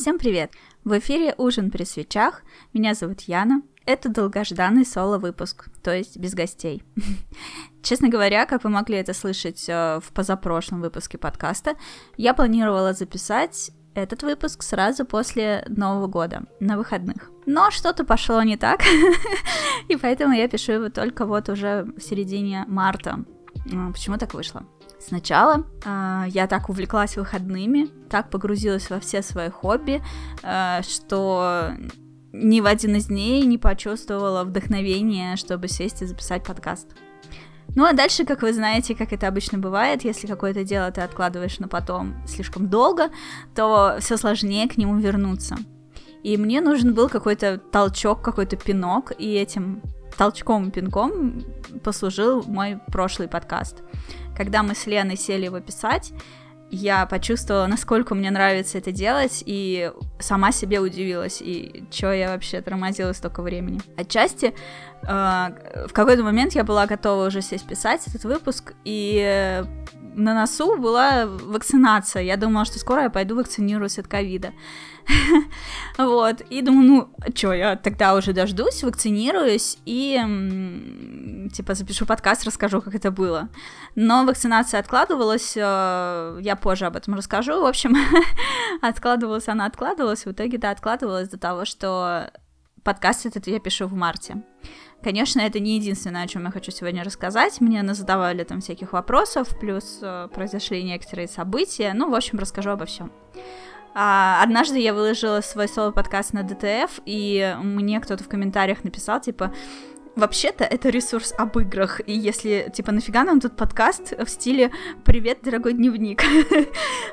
Всем привет! В эфире «Ужин при свечах». Меня зовут Яна. Это долгожданный соло-выпуск, то есть без гостей. Честно говоря, как вы могли это слышать э, в позапрошлом выпуске подкаста, я планировала записать этот выпуск сразу после Нового года, на выходных. Но что-то пошло не так, и поэтому я пишу его только вот уже в середине марта. Почему так вышло? Сначала э, я так увлеклась выходными, так погрузилась во все свои хобби, э, что ни в один из дней не почувствовала вдохновения, чтобы сесть и записать подкаст. Ну а дальше, как вы знаете, как это обычно бывает, если какое-то дело ты откладываешь на потом слишком долго, то все сложнее к нему вернуться. И мне нужен был какой-то толчок, какой-то пинок, и этим толчком пинком послужил мой прошлый подкаст. Когда мы с Леной сели его писать, я почувствовала, насколько мне нравится это делать, и сама себе удивилась, и что я вообще тормозила столько времени. Отчасти э, в какой-то момент я была готова уже сесть писать этот выпуск, и на носу была вакцинация. Я думала, что скоро я пойду вакцинируюсь от ковида. Вот, и думаю, ну, что, я тогда уже дождусь, вакцинируюсь и, типа, запишу подкаст, расскажу, как это было. Но вакцинация откладывалась, э, я позже об этом расскажу, в общем, откладывалась она, откладывалась, в итоге, да, откладывалась до того, что подкаст этот я пишу в марте. Конечно, это не единственное, о чем я хочу сегодня рассказать. Мне задавали там всяких вопросов, плюс э, произошли некоторые события. Ну, в общем, расскажу обо всем. А, однажды я выложила свой соло-подкаст на ДТФ, и мне кто-то в комментариях написал, типа, вообще-то это ресурс об играх, и если, типа, нафига нам тут подкаст в стиле «Привет, дорогой дневник».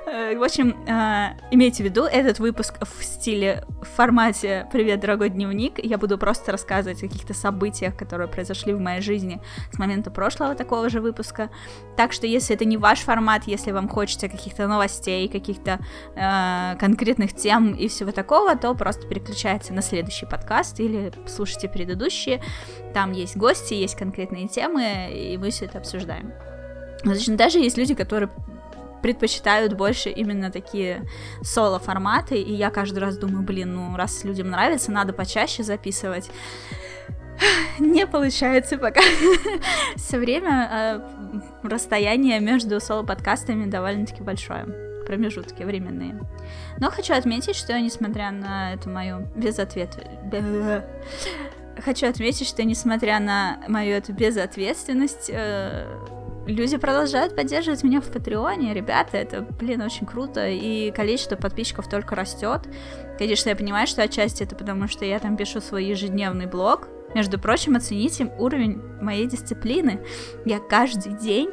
Э, в общем, э, имейте в виду, этот выпуск в стиле, в формате «Привет, дорогой дневник», я буду просто рассказывать о каких-то событиях, которые произошли в моей жизни с момента прошлого такого же выпуска, так что если это не ваш формат, если вам хочется каких-то новостей, каких-то э, конкретных тем и всего такого, то просто переключайте на следующий подкаст или слушайте предыдущие, там есть гости, есть конкретные темы, и мы все это обсуждаем. Значит, даже есть люди, которые предпочитают больше именно такие соло-форматы, и я каждый раз думаю, блин, ну раз людям нравится, надо почаще записывать. Не получается пока. Все время э, расстояние между соло-подкастами довольно-таки большое. Промежутки временные. Но хочу отметить, что несмотря на эту мою безответ хочу отметить, что несмотря на мою эту безответственность, э, люди продолжают поддерживать меня в Патреоне. Ребята, это, блин, очень круто. И количество подписчиков только растет. Конечно, я понимаю, что отчасти это потому, что я там пишу свой ежедневный блог. Между прочим, оцените уровень моей дисциплины. Я каждый день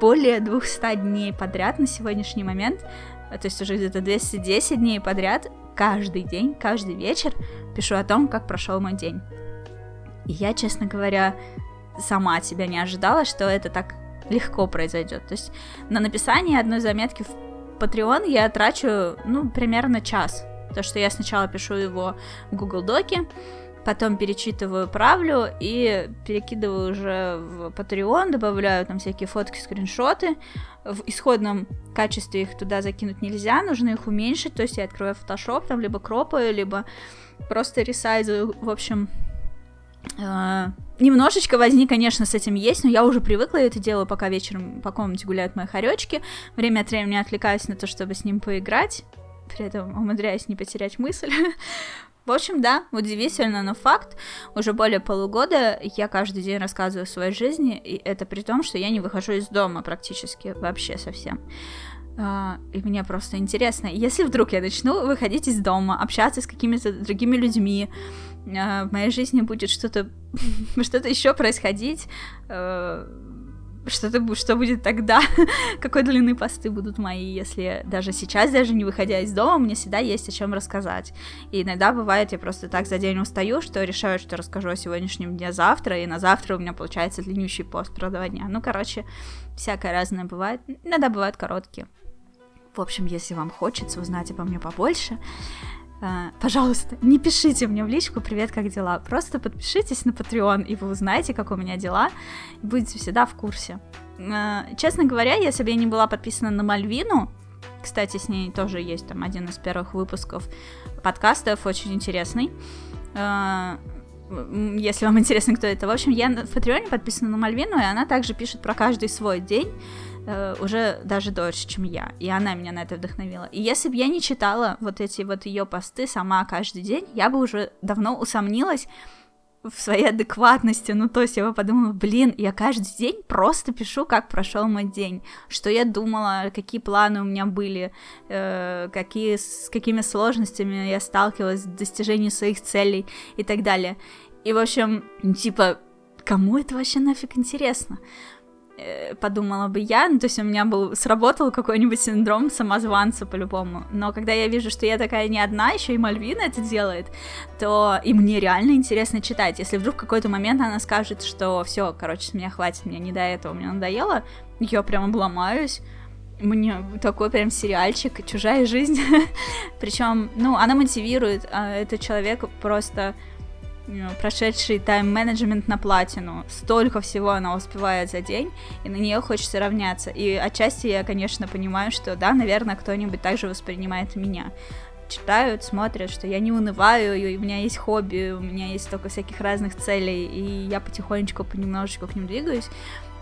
более 200 дней подряд на сегодняшний момент, то есть уже где-то 210 дней подряд, каждый день, каждый вечер пишу о том, как прошел мой день. И я, честно говоря, сама от себя не ожидала, что это так легко произойдет. То есть на написание одной заметки в Patreon я трачу, ну, примерно час. То, что я сначала пишу его в Google Доке, потом перечитываю, правлю и перекидываю уже в Patreon, добавляю там всякие фотки, скриншоты. В исходном качестве их туда закинуть нельзя, нужно их уменьшить, то есть я открываю Photoshop, там либо кропаю, либо просто ресайзую, в общем, немножечко возни, конечно, с этим есть, но я уже привыкла, это делаю, пока вечером по комнате гуляют мои хоречки. Время от времени отвлекаюсь на то, чтобы с ним поиграть, при этом умудряюсь не потерять мысль. В общем, да, удивительно, но факт. Уже более полугода я каждый день рассказываю о своей жизни, и это при том, что я не выхожу из дома практически вообще совсем. Uh, и мне просто интересно, если вдруг я начну выходить из дома, общаться с какими-то другими людьми, в моей жизни будет что-то что-то еще происходить, uh, что-то что будет тогда, какой длины посты будут мои, если даже сейчас, даже не выходя из дома, мне всегда есть о чем рассказать. И иногда бывает, я просто так за день устаю, что решаю, что расскажу о сегодняшнем дне завтра, и на завтра у меня получается длиннющий пост про два дня. Ну, короче, всякое разное бывает. Иногда бывают короткие. В общем, если вам хочется узнать обо мне побольше, э, пожалуйста, не пишите мне в личку «Привет, как дела?». Просто подпишитесь на Patreon, и вы узнаете, как у меня дела, и будете всегда в курсе. Э, честно говоря, если бы я не была подписана на Мальвину, Кстати, с ней тоже есть там один из первых выпусков подкастов, очень интересный. Э, если вам интересно, кто это. В общем, я в Патреоне подписана на Мальвину, и она также пишет про каждый свой день, э, уже даже дольше, чем я. И она меня на это вдохновила. И если бы я не читала вот эти вот ее посты сама каждый день, я бы уже давно усомнилась, в своей адекватности. Ну, то есть я бы подумала, блин, я каждый день просто пишу, как прошел мой день, что я думала, какие планы у меня были, э, какие, с какими сложностями я сталкивалась в достижении своих целей и так далее. И, в общем, типа, кому это вообще нафиг интересно? Э, подумала бы я, ну, то есть у меня был, сработал какой-нибудь синдром самозванца по-любому, но когда я вижу, что я такая не одна, еще и Мальвина это делает, то и мне реально интересно читать, если вдруг в какой-то момент она скажет, что все, короче, с меня хватит, мне не до этого, мне надоело, я прям обломаюсь, мне такой прям сериальчик, чужая жизнь, причем, ну, она мотивирует, а этот человек просто прошедший тайм-менеджмент на платину. Столько всего она успевает за день, и на нее хочется равняться. И отчасти я, конечно, понимаю, что да, наверное, кто-нибудь также воспринимает меня. Читают, смотрят, что я не унываю, и у меня есть хобби, у меня есть столько всяких разных целей, и я потихонечку, понемножечку к ним двигаюсь.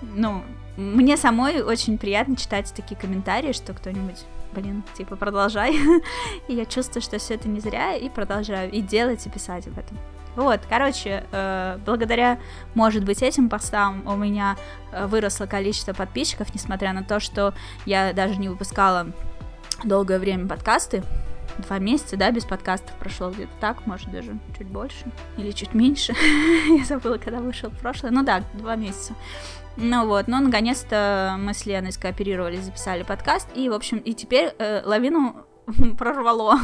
Ну, мне самой очень приятно читать такие комментарии, что кто-нибудь блин, типа, продолжай. и я чувствую, что все это не зря, и продолжаю и делать, и писать об этом. Вот, короче, э, благодаря, может быть, этим постам у меня э, выросло количество подписчиков, несмотря на то, что я даже не выпускала долгое время подкасты. Два месяца, да, без подкастов прошло где-то так, может, даже чуть больше или чуть меньше. я забыла, когда вышел прошлое. Ну да, два месяца. Ну вот, но наконец-то мы с Леной скооперировались, записали подкаст, и, в общем, и теперь э, лавину прорвало.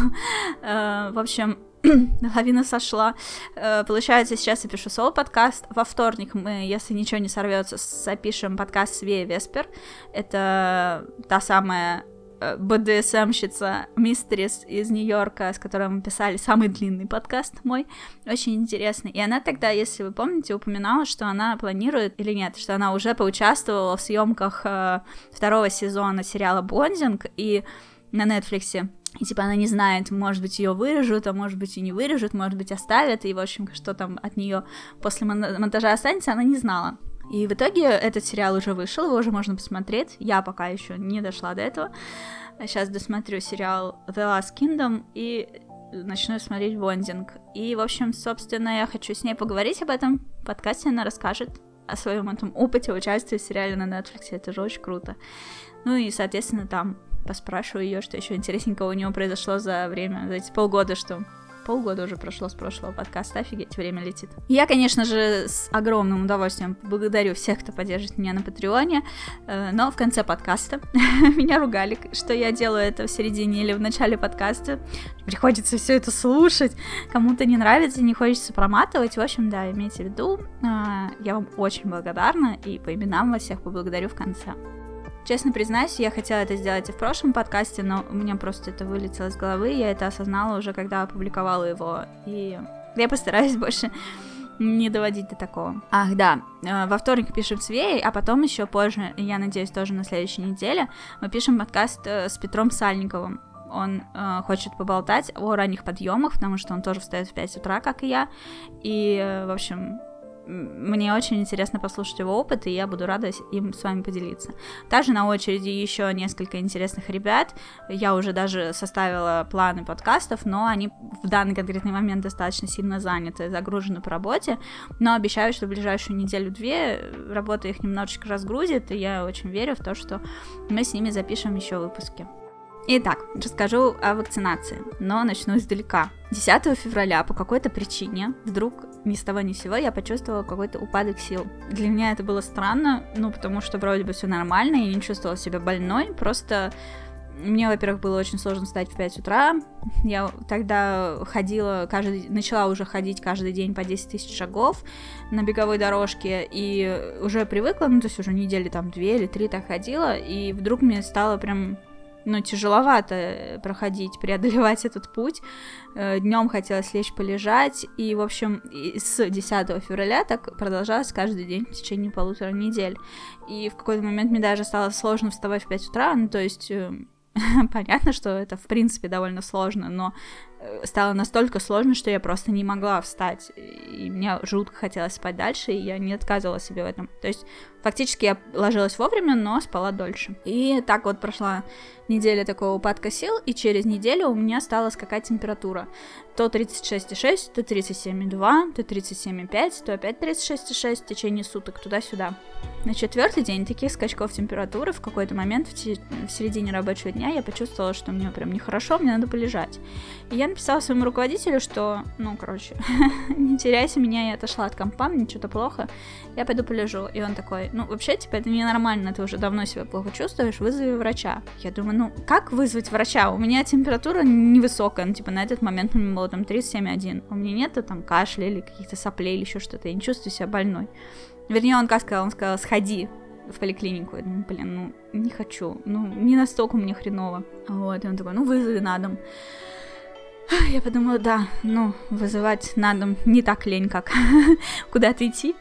э, в общем, лавина сошла. Э, получается, сейчас я пишу соло-подкаст. Во вторник мы, если ничего не сорвется, запишем подкаст Свея Веспер. Это та самая э, БДСМщица Мистерис из Нью-Йорка, с которой мы писали самый длинный подкаст мой, очень интересный. И она тогда, если вы помните, упоминала, что она планирует, или нет, что она уже поучаствовала в съемках э, второго сезона сериала «Бондинг», и на Netflix. И типа она не знает, может быть, ее вырежут, а может быть и не вырежут, может быть, оставят, и, в общем, что там от нее после монтажа останется, она не знала. И в итоге этот сериал уже вышел, его уже можно посмотреть. Я пока еще не дошла до этого. Сейчас досмотрю сериал The Last Kingdom и начну смотреть Бондинг. И, в общем, собственно, я хочу с ней поговорить об этом. В подкасте она расскажет о своем этом опыте участия в сериале на Netflix. Это же очень круто. Ну и, соответственно, там поспрашиваю ее, что еще интересненького у него произошло за время, за эти полгода, что полгода уже прошло с прошлого подкаста, офигеть, время летит. Я, конечно же, с огромным удовольствием благодарю всех, кто поддержит меня на Патреоне, э, но в конце подкаста меня ругали, что я делаю это в середине или в начале подкаста. Приходится все это слушать, кому-то не нравится, не хочется проматывать. В общем, да, имейте в виду, э, я вам очень благодарна и по именам вас всех поблагодарю в конце. Честно признаюсь, я хотела это сделать и в прошлом подкасте, но у меня просто это вылетело из головы, я это осознала уже, когда опубликовала его, и я постараюсь больше не доводить до такого. Ах, да, э, во вторник пишем с Веей, а потом еще позже, я надеюсь, тоже на следующей неделе, мы пишем подкаст э, с Петром Сальниковым. Он э, хочет поболтать о ранних подъемах, потому что он тоже встает в 5 утра, как и я. И, э, в общем, мне очень интересно послушать его опыт, и я буду рада им с вами поделиться. Также на очереди еще несколько интересных ребят. Я уже даже составила планы подкастов, но они в данный конкретный момент достаточно сильно заняты, загружены по работе. Но обещаю, что в ближайшую неделю-две работа их немножечко разгрузит, и я очень верю в то, что мы с ними запишем еще выпуски. Итак, расскажу о вакцинации, но начну издалека. 10 февраля по какой-то причине вдруг ни с того ни с сего я почувствовала какой-то упадок сил. Для меня это было странно, ну, потому что вроде бы все нормально, я не чувствовала себя больной, просто мне, во-первых, было очень сложно встать в 5 утра. Я тогда ходила, каждый, начала уже ходить каждый день по 10 тысяч шагов на беговой дорожке, и уже привыкла, ну, то есть уже недели там две или три так ходила, и вдруг мне стало прям ну, тяжеловато э, проходить, преодолевать этот путь. Э, Днем хотелось лечь полежать, и, в общем, с 10 февраля так продолжалось каждый день в течение полутора недель. И в какой-то момент мне даже стало сложно вставать в 5 утра, ну, то есть э, Понятно, что это, в принципе, довольно сложно, но стало настолько сложно, что я просто не могла встать. И мне жутко хотелось спать дальше, и я не отказывала себе в этом. То есть, фактически, я ложилась вовремя, но спала дольше. И так вот прошла неделя такого упадка сил, и через неделю у меня стала скакать температура. То 36,6, то 37,2, то 37,5, то опять 36,6 в течение суток, туда-сюда. На четвертый день таких скачков температуры в какой-то момент в, в середине рабочего дня я почувствовала, что мне прям нехорошо, мне надо полежать. И я написала своему руководителю, что, ну, короче, не теряйся меня, я отошла от компа, мне что-то плохо, я пойду полежу. И он такой, ну, вообще, типа, это ненормально, ты уже давно себя плохо чувствуешь, вызови врача. Я думаю, ну, как вызвать врача? У меня температура невысокая, ну, типа, на этот момент у меня было там 37,1. У меня нету там кашля или каких-то соплей или еще что-то, я не чувствую себя больной. Вернее, он как сказал, он сказал, сходи в поликлинику. Я думаю, блин, ну, не хочу. Ну, не настолько мне хреново. Вот, и он такой, ну, вызови на дом. Я подумала, да, ну, вызывать на дом не так лень, как куда-то идти.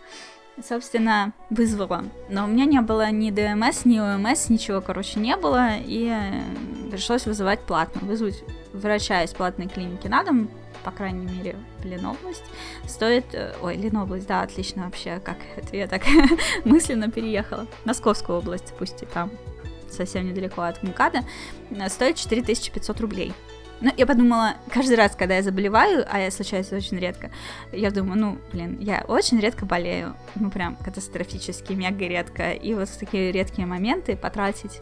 Собственно, вызвала. Но у меня не было ни ДМС, ни ОМС, ничего, короче, не было. И э, пришлось вызывать платно. Вызвать врача из платной клиники на дом по крайней мере, Ленобласть, стоит... Э, ой, Ленобласть, да, отлично вообще, как это я так мысленно переехала. Московскую область, пусть и там совсем недалеко от МКАДа, э, стоит 4500 рублей. Ну, я подумала, каждый раз, когда я заболеваю, а я случается очень редко, я думаю, ну, блин, я очень редко болею, ну, прям катастрофически, мега редко, и вот в такие редкие моменты потратить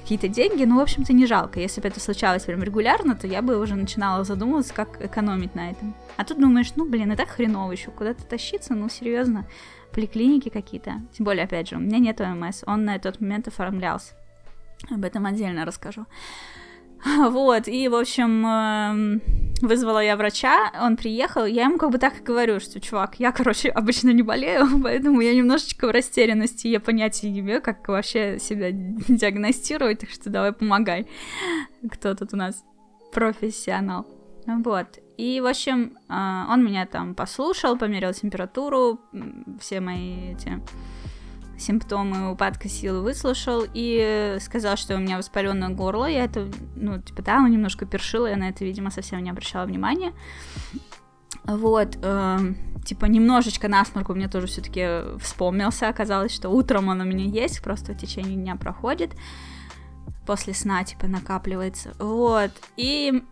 какие-то деньги, ну, в общем-то, не жалко. Если бы это случалось прям регулярно, то я бы уже начинала задумываться, как экономить на этом. А тут думаешь, ну, блин, и так хреново еще куда-то тащиться, ну, серьезно, поликлиники какие-то. Тем более, опять же, у меня нет ОМС, он на тот момент оформлялся. Об этом отдельно расскажу. Вот, и, в общем, эм, вызвала я врача, он приехал, я ему как бы так и говорю, что, чувак, я, короче, обычно не болею, поэтому я немножечко в растерянности, я понятия не имею, как вообще себя диагностировать, так что давай помогай. Кто тут у нас профессионал? Вот. И, в общем, э, он меня там послушал, померил температуру, все мои эти симптомы упадка сил выслушал и сказал, что у меня воспаленное горло. Я это, ну, типа, да, он немножко першила, я на это, видимо, совсем не обращала внимания. Вот, э, типа, немножечко насморк у меня тоже все-таки вспомнился. Оказалось, что утром он у меня есть, просто в течение дня проходит. После сна, типа, накапливается. Вот, и.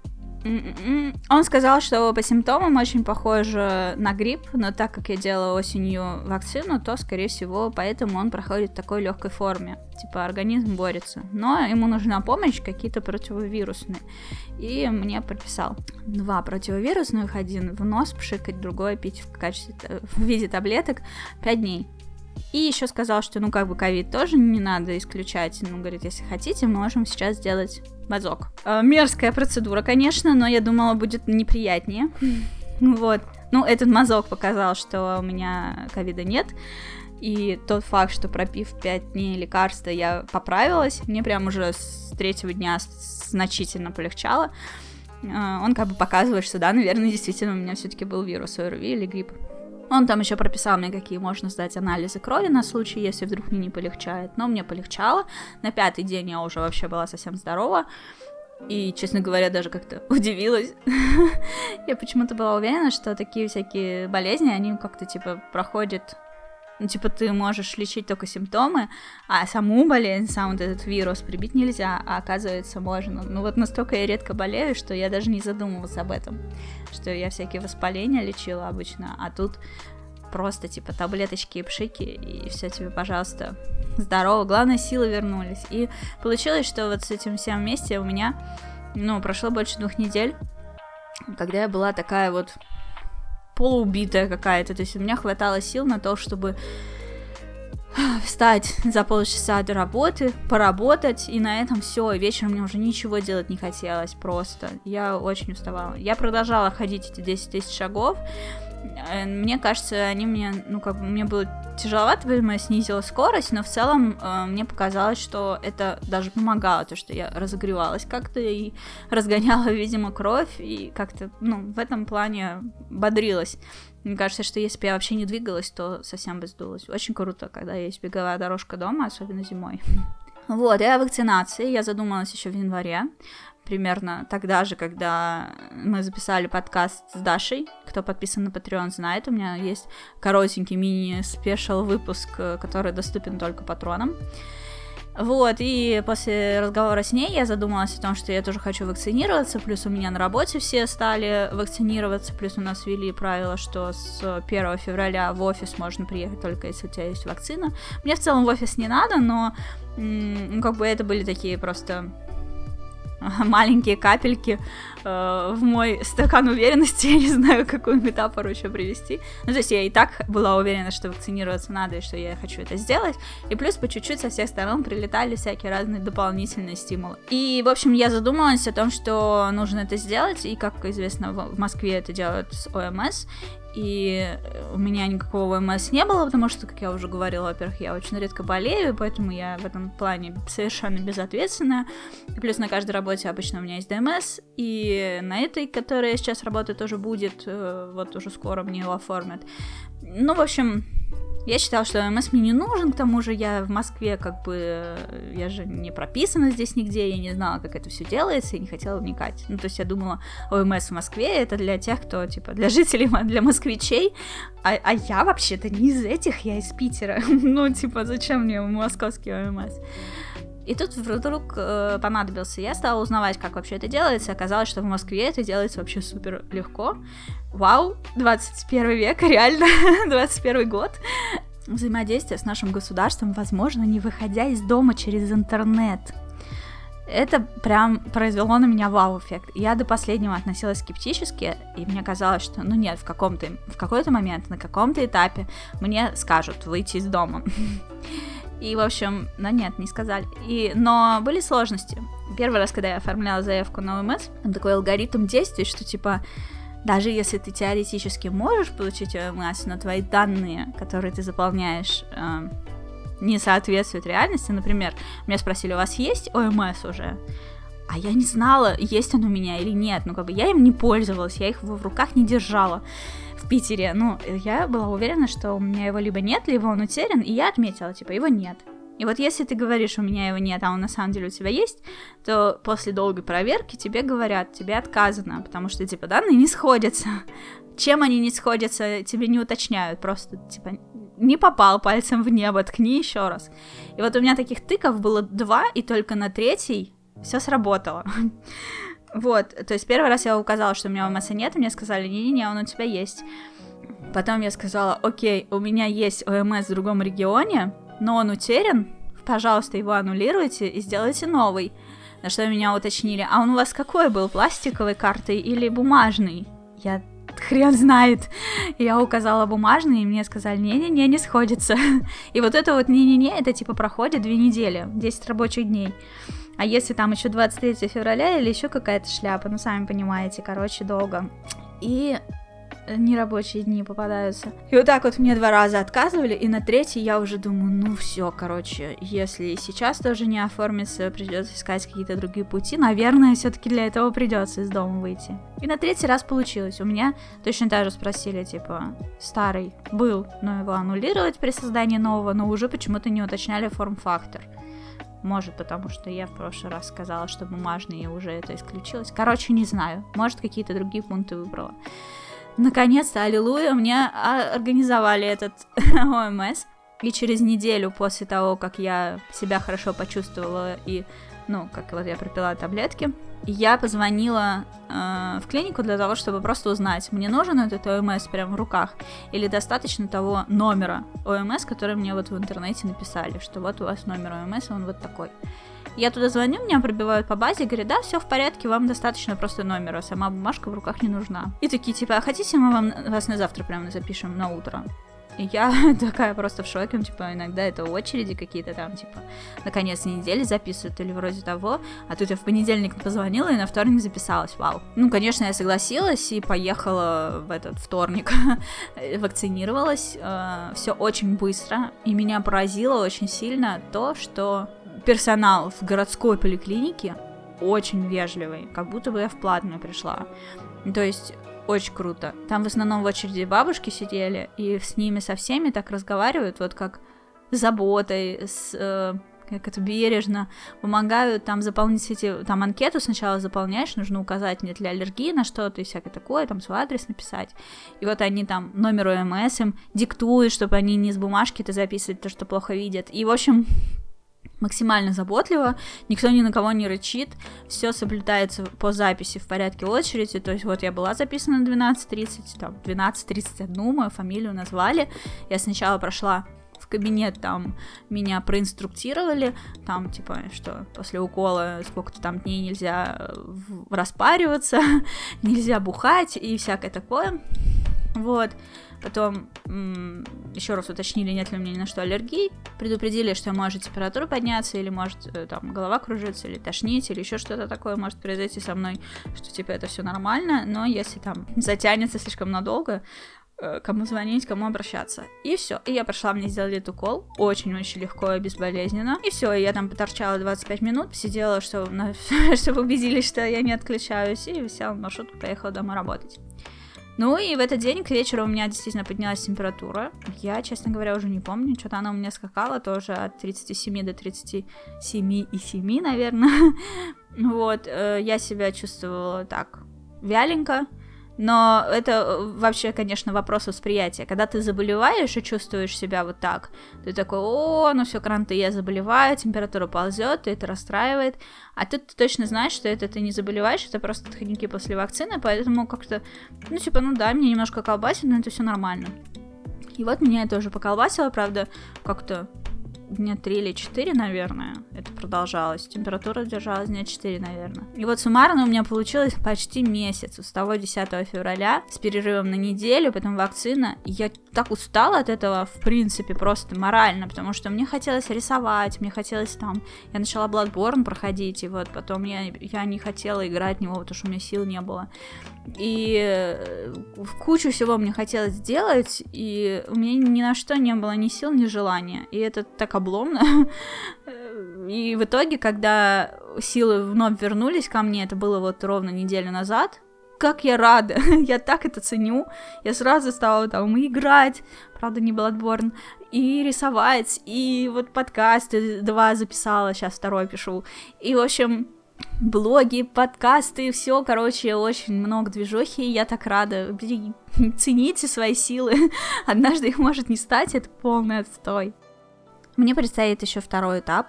Он сказал, что по симптомам очень похоже на грипп, но так как я делала осенью вакцину, то, скорее всего, поэтому он проходит в такой легкой форме. Типа организм борется. Но ему нужна помощь, какие-то противовирусные. И мне прописал два противовирусных, один в нос пшикать, другой пить в, качестве, в виде таблеток 5 дней. И еще сказал, что, ну, как бы ковид тоже не надо исключать. Ну, говорит, если хотите, можем сейчас сделать мазок. Э, мерзкая процедура, конечно, но я думала, будет неприятнее. Вот. Ну, этот мазок показал, что у меня ковида нет. И тот факт, что пропив 5 дней лекарства, я поправилась, мне прям уже с третьего дня значительно полегчало. Э, он как бы показывает, что да, наверное, действительно у меня все-таки был вирус ОРВИ или грипп. Он там еще прописал мне, какие можно сдать анализы крови на случай, если вдруг мне не полегчает. Но мне полегчало. На пятый день я уже вообще была совсем здорова. И, честно говоря, даже как-то удивилась. я почему-то была уверена, что такие всякие болезни, они как-то, типа, проходят ну, типа, ты можешь лечить только симптомы, а саму болезнь, сам вот этот вирус прибить нельзя, а оказывается можно. Ну вот настолько я редко болею, что я даже не задумывалась об этом, что я всякие воспаления лечила обычно, а тут просто типа таблеточки и пшики, и все тебе, пожалуйста, здорово. Главное, силы вернулись. И получилось, что вот с этим всем вместе у меня, ну, прошло больше двух недель, когда я была такая вот полуубитая какая-то. То есть у меня хватало сил на то, чтобы встать за полчаса до работы, поработать, и на этом все. Вечером мне уже ничего делать не хотелось просто. Я очень уставала. Я продолжала ходить эти 10 тысяч шагов, мне кажется, они мне, ну, как бы, мне было тяжеловато, поэтому я снизила скорость, но в целом э, мне показалось, что это даже помогало, то, что я разогревалась как-то и разгоняла, видимо, кровь, и как-то, ну, в этом плане бодрилась. Мне кажется, что если бы я вообще не двигалась, то совсем бы сдулась. Очень круто, когда есть беговая дорожка дома, особенно зимой. Вот, и о вакцинации я задумалась еще в январе, примерно тогда же, когда мы записали подкаст с Дашей. Кто подписан на Patreon, знает, у меня есть коротенький мини-спешл выпуск, который доступен только патронам. Вот, и после разговора с ней я задумалась о том, что я тоже хочу вакцинироваться, плюс у меня на работе все стали вакцинироваться, плюс у нас ввели правило, что с 1 февраля в офис можно приехать только если у тебя есть вакцина. Мне в целом в офис не надо, но ну, как бы это были такие просто маленькие капельки э, в мой стакан уверенности, я не знаю, какую метафору еще привести. Ну, то есть я и так была уверена, что вакцинироваться надо, и что я хочу это сделать. И плюс по чуть-чуть со всех сторон прилетали всякие разные дополнительные стимулы. И, в общем, я задумалась о том, что нужно это сделать, и, как известно, в Москве это делают с ОМС, и у меня никакого ОМС не было, потому что, как я уже говорила, во-первых, я очень редко болею, поэтому я в этом плане совершенно безответственная. И плюс на каждой работе обычно у меня есть ДМС, и на этой, которая сейчас работает, тоже будет, э, вот уже скоро мне его оформят. Ну, в общем, я считала, что ОМС мне не нужен, к тому же я в Москве как бы, я же не прописана здесь нигде, я не знала, как это все делается, и не хотела вникать. Ну, то есть я думала, ОМС в Москве это для тех, кто, типа, для жителей, для москвичей, а, а я вообще-то не из этих, я из Питера. ну, типа, зачем мне московский ОМС? И тут вдруг э, понадобился. Я стала узнавать, как вообще это делается. Оказалось, что в Москве это делается вообще супер легко. Вау, 21 век, реально, 21 год. Взаимодействие с нашим государством возможно, не выходя из дома через интернет. Это прям произвело на меня вау-эффект. Я до последнего относилась скептически, и мне казалось, что, ну нет, в, каком-то, в какой-то момент, на каком-то этапе мне скажут выйти из дома. И, в общем, ну нет, не сказали. И, но были сложности. Первый раз, когда я оформляла заявку на ОМС, там такой алгоритм действий, что типа даже если ты теоретически можешь получить ОМС, но твои данные, которые ты заполняешь, э, не соответствуют реальности. Например, меня спросили, у вас есть ОМС уже? А я не знала, есть он у меня или нет. Ну, как бы я им не пользовалась, я их в руках не держала в Питере, ну, я была уверена, что у меня его либо нет, либо он утерян, и я отметила, типа, его нет. И вот если ты говоришь, у меня его нет, а он на самом деле у тебя есть, то после долгой проверки тебе говорят, тебе отказано, потому что, типа, данные не сходятся. Чем они не сходятся, тебе не уточняют, просто, типа, не попал пальцем в небо, ткни еще раз. И вот у меня таких тыков было два, и только на третий все сработало. Вот, то есть первый раз я указала, что у меня ОМС нет, и мне сказали, не-не-не, он у тебя есть. Потом я сказала, окей, у меня есть ОМС в другом регионе, но он утерян, пожалуйста, его аннулируйте и сделайте новый. На что меня уточнили, а он у вас какой был, пластиковой картой или бумажный? Я хрен знает. Я указала бумажный, и мне сказали, не-не-не, не сходится. И вот это вот не-не-не, это типа проходит две недели, 10 рабочих дней. А если там еще 23 февраля или еще какая-то шляпа, ну сами понимаете, короче, долго. И нерабочие дни попадаются. И вот так вот мне два раза отказывали, и на третий я уже думаю, ну все, короче, если сейчас тоже не оформится, придется искать какие-то другие пути, наверное, все-таки для этого придется из дома выйти. И на третий раз получилось. У меня точно так же спросили, типа, старый был, но его аннулировать при создании нового, но уже почему-то не уточняли форм-фактор. Может, потому что я в прошлый раз сказала, что бумажные уже это исключилось. Короче, не знаю. Может, какие-то другие пункты выбрала. Наконец-то, аллилуйя, мне организовали этот ОМС. И через неделю после того, как я себя хорошо почувствовала и, ну, как вот я пропила таблетки, я позвонила э, в клинику для того, чтобы просто узнать, мне нужен этот ОМС прямо в руках, или достаточно того номера ОМС, который мне вот в интернете написали, что вот у вас номер ОМС, он вот такой. Я туда звоню, меня пробивают по базе, говорят, да, все в порядке, вам достаточно просто номера, сама бумажка в руках не нужна. И такие, типа, а хотите, мы вам вас на завтра прямо запишем на утро? И я такая просто в шоке, ну, типа, иногда это очереди какие-то там, типа, на конец недели записывают или вроде того, а тут я в понедельник позвонила и на вторник записалась, вау. Ну, конечно, я согласилась и поехала в этот вторник, вакцинировалась, э, все очень быстро, и меня поразило очень сильно то, что персонал в городской поликлинике очень вежливый, как будто бы я в платную пришла. То есть очень круто. Там в основном в очереди бабушки сидели, и с ними со всеми так разговаривают, вот как с заботой, с э, как это бережно помогают там заполнить эти, там анкету сначала заполняешь, нужно указать, нет ли аллергии на что-то и всякое такое, там свой адрес написать. И вот они там номер ОМС им диктуют, чтобы они не с бумажки это записывали, то, что плохо видят. И, в общем, максимально заботливо, никто ни на кого не рычит, все соблюдается по записи в порядке очереди, то есть вот я была записана 12.30, там 12.31, мою фамилию назвали, я сначала прошла в кабинет, там меня проинструктировали, там типа, что после укола сколько-то там дней нельзя э, распариваться, нельзя бухать и всякое такое, вот, Потом еще раз уточнили, нет ли у меня ни на что аллергии. Предупредили, что может температура подняться, или может э, там голова кружиться, или тошнить, или еще что-то такое может произойти со мной, что типа это все нормально, но если там затянется слишком надолго, э, кому звонить, кому обращаться. И все. И я прошла, мне сделали этот укол. Очень-очень легко и безболезненно. И все, я там поторчала 25 минут, сидела, что, чтобы убедились, что я не отключаюсь, и села на маршрутку, поехала домой работать. Ну и в этот день к вечеру у меня действительно поднялась температура. Я, честно говоря, уже не помню. Что-то она у меня скакала тоже от 37 до 37 и 7, наверное. вот, э, я себя чувствовала так вяленько. Но это э, вообще, конечно, вопрос восприятия. Когда ты заболеваешь и чувствуешь себя вот так, ты такой, о, ну все, кранты, я заболеваю, температура ползет, это расстраивает. А ты, ты точно знаешь, что это ты не заболеваешь, это просто отходники после вакцины, поэтому как-то, ну типа, ну да, мне немножко колбасит, но это все нормально. И вот меня это уже поколбасило, правда, как-то дня 3 или 4, наверное, это продолжалось. Температура держалась дня 4, наверное. И вот суммарно у меня получилось почти месяц, с того 10 февраля, с перерывом на неделю, потом вакцина. Я так устала от этого, в принципе, просто морально, потому что мне хотелось рисовать, мне хотелось там... Я начала Bloodborne проходить, и вот потом я, я не хотела играть в него, потому что у меня сил не было. И э, кучу всего мне хотелось сделать, и у меня ни на что не было ни сил, ни желания. И это так обломно. И в итоге, когда силы вновь вернулись ко мне, это было вот ровно неделю назад, как я рада, я так это ценю, я сразу стала там играть, правда не Bloodborne, и рисовать, и вот подкасты два записала, сейчас второй пишу, и в общем блоги, подкасты, все, короче, очень много движухи, я так рада. Цените свои силы, однажды их может не стать, это полный отстой. Мне предстоит еще второй этап.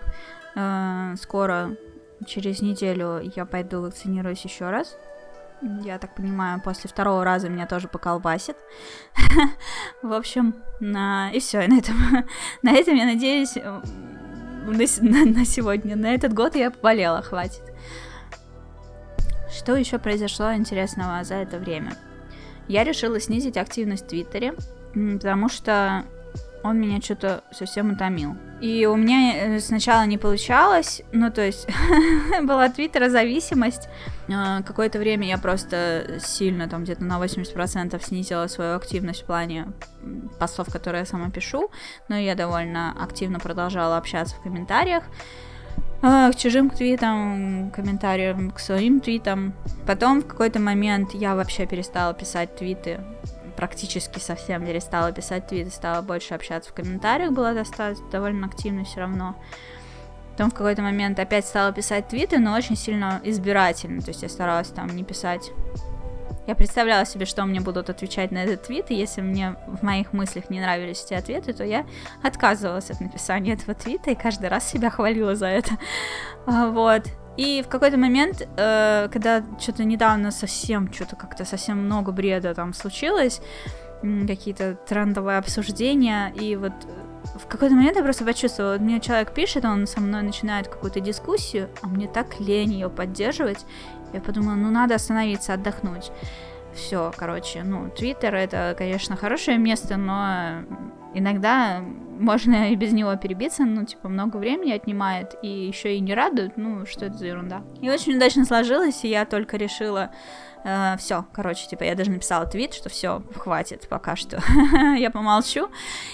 Э, скоро, через неделю, я пойду вакцинируюсь еще раз. Я так понимаю, после второго раза меня тоже поколбасит. В общем, на... и все, на этом, на этом я надеюсь, на, на, на сегодня, на этот год я поболела, хватит. Что еще произошло интересного за это время? Я решила снизить активность в Твиттере, потому что он меня что-то совсем утомил. И у меня э, сначала не получалось, ну то есть была твиттера зависимость. А, какое-то время я просто сильно, там где-то на 80% снизила свою активность в плане постов, которые я сама пишу, но я довольно активно продолжала общаться в комментариях а, к чужим твитам, комментариям, к своим твитам. Потом в какой-то момент я вообще перестала писать твиты практически совсем перестала писать твиты, стала больше общаться в комментариях, была достаточно довольно активно все равно. Потом в какой-то момент опять стала писать твиты, но очень сильно избирательно, то есть я старалась там не писать я представляла себе, что мне будут отвечать на этот твит, и если мне в моих мыслях не нравились эти ответы, то я отказывалась от написания этого твита и каждый раз себя хвалила за это. А, вот. И в какой-то момент, э, когда что-то недавно совсем, что-то как-то совсем много бреда там случилось, какие-то трендовые обсуждения, и вот в какой-то момент я просто почувствовала, мне человек пишет, он со мной начинает какую-то дискуссию, а мне так лень ее поддерживать. Я подумала, ну надо остановиться, отдохнуть. Все, короче, ну, Твиттер это, конечно, хорошее место, но иногда можно и без него перебиться, ну, типа, много времени отнимает, и еще и не радует, ну, что это за ерунда. И очень удачно сложилось, и я только решила э, все, короче, типа, я даже написала твит, что все, хватит пока что, я помолчу,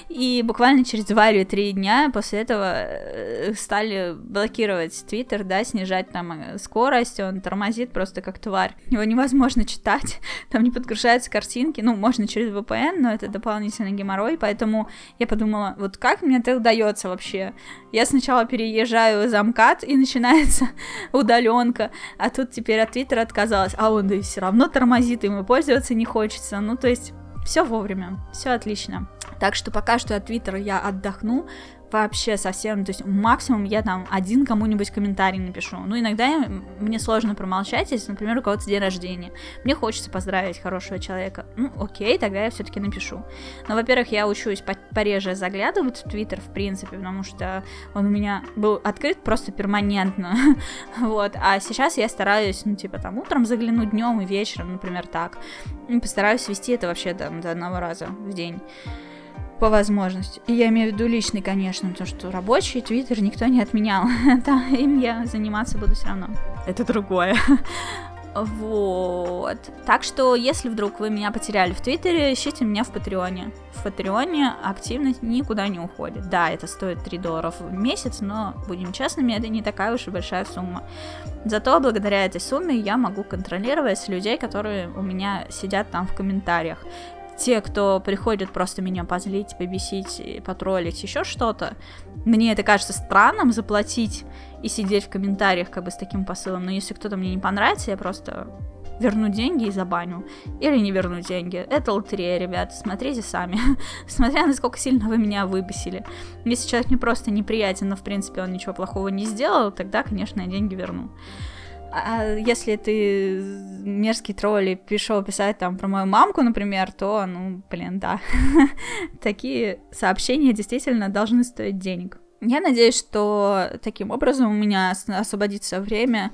и буквально через два или три дня после этого э, стали блокировать твиттер, да, снижать там э, скорость, он тормозит просто как тварь, его невозможно читать, там не подгружаются картинки, ну, можно через VPN, но это дополнительный геморрой, поэтому я подумала, вот как мне это удается вообще? Я сначала переезжаю за МКАД, и начинается удаленка, а тут теперь от Твиттера отказалась, а он да и все равно тормозит, ему пользоваться не хочется, ну то есть все вовремя, все отлично. Так что пока что от Твиттера я отдохну, вообще совсем, то есть максимум я там один кому-нибудь комментарий напишу. Ну, иногда я, мне сложно промолчать, если, например, у кого-то день рождения. Мне хочется поздравить хорошего человека. Ну, окей, тогда я все-таки напишу. Но, во-первых, я учусь пореже заглядывать в Твиттер, в принципе, потому что он у меня был открыт просто перманентно. вот. А сейчас я стараюсь, ну, типа, там, утром заглянуть днем и вечером, например, так. И постараюсь вести это вообще там до одного раза в день по возможности. И я имею в виду личный, конечно, то, что рабочий твиттер никто не отменял. да, им я заниматься буду все равно. Это другое. Вот. Так что, если вдруг вы меня потеряли в Твиттере, ищите меня в Патреоне. В Патреоне активность никуда не уходит. Да, это стоит 3 доллара в месяц, но, будем честными, это не такая уж и большая сумма. Зато благодаря этой сумме я могу контролировать людей, которые у меня сидят там в комментариях те, кто приходит просто меня позлить, побесить, потроллить, еще что-то, мне это кажется странным заплатить и сидеть в комментариях как бы с таким посылом, но если кто-то мне не понравится, я просто верну деньги и забаню. Или не верну деньги. Это лотерея, ребята, смотрите сами. Смотря насколько сильно вы меня выбесили. Если человек мне просто неприятен, но в принципе он ничего плохого не сделал, тогда, конечно, я деньги верну. А если ты мерзкий тролль и пришел писать там про мою мамку, например, то, ну, блин, да. Такие сообщения действительно должны стоить денег. Я надеюсь, что таким образом у меня освободится время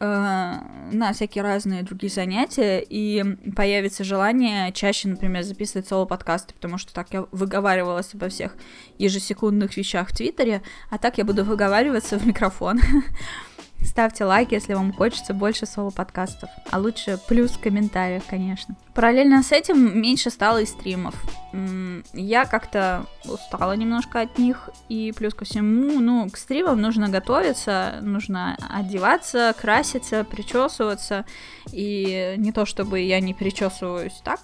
э, на всякие разные другие занятия, и появится желание чаще, например, записывать соло-подкасты, потому что так я выговаривалась обо всех ежесекундных вещах в Твиттере, а так я буду выговариваться в микрофон. Ставьте лайк, если вам хочется больше соло-подкастов. А лучше плюс в комментариях, конечно. Параллельно с этим меньше стало и стримов. Я как-то устала немножко от них. И плюс ко всему, ну, к стримам нужно готовиться, нужно одеваться, краситься, причесываться. И не то, чтобы я не причесываюсь так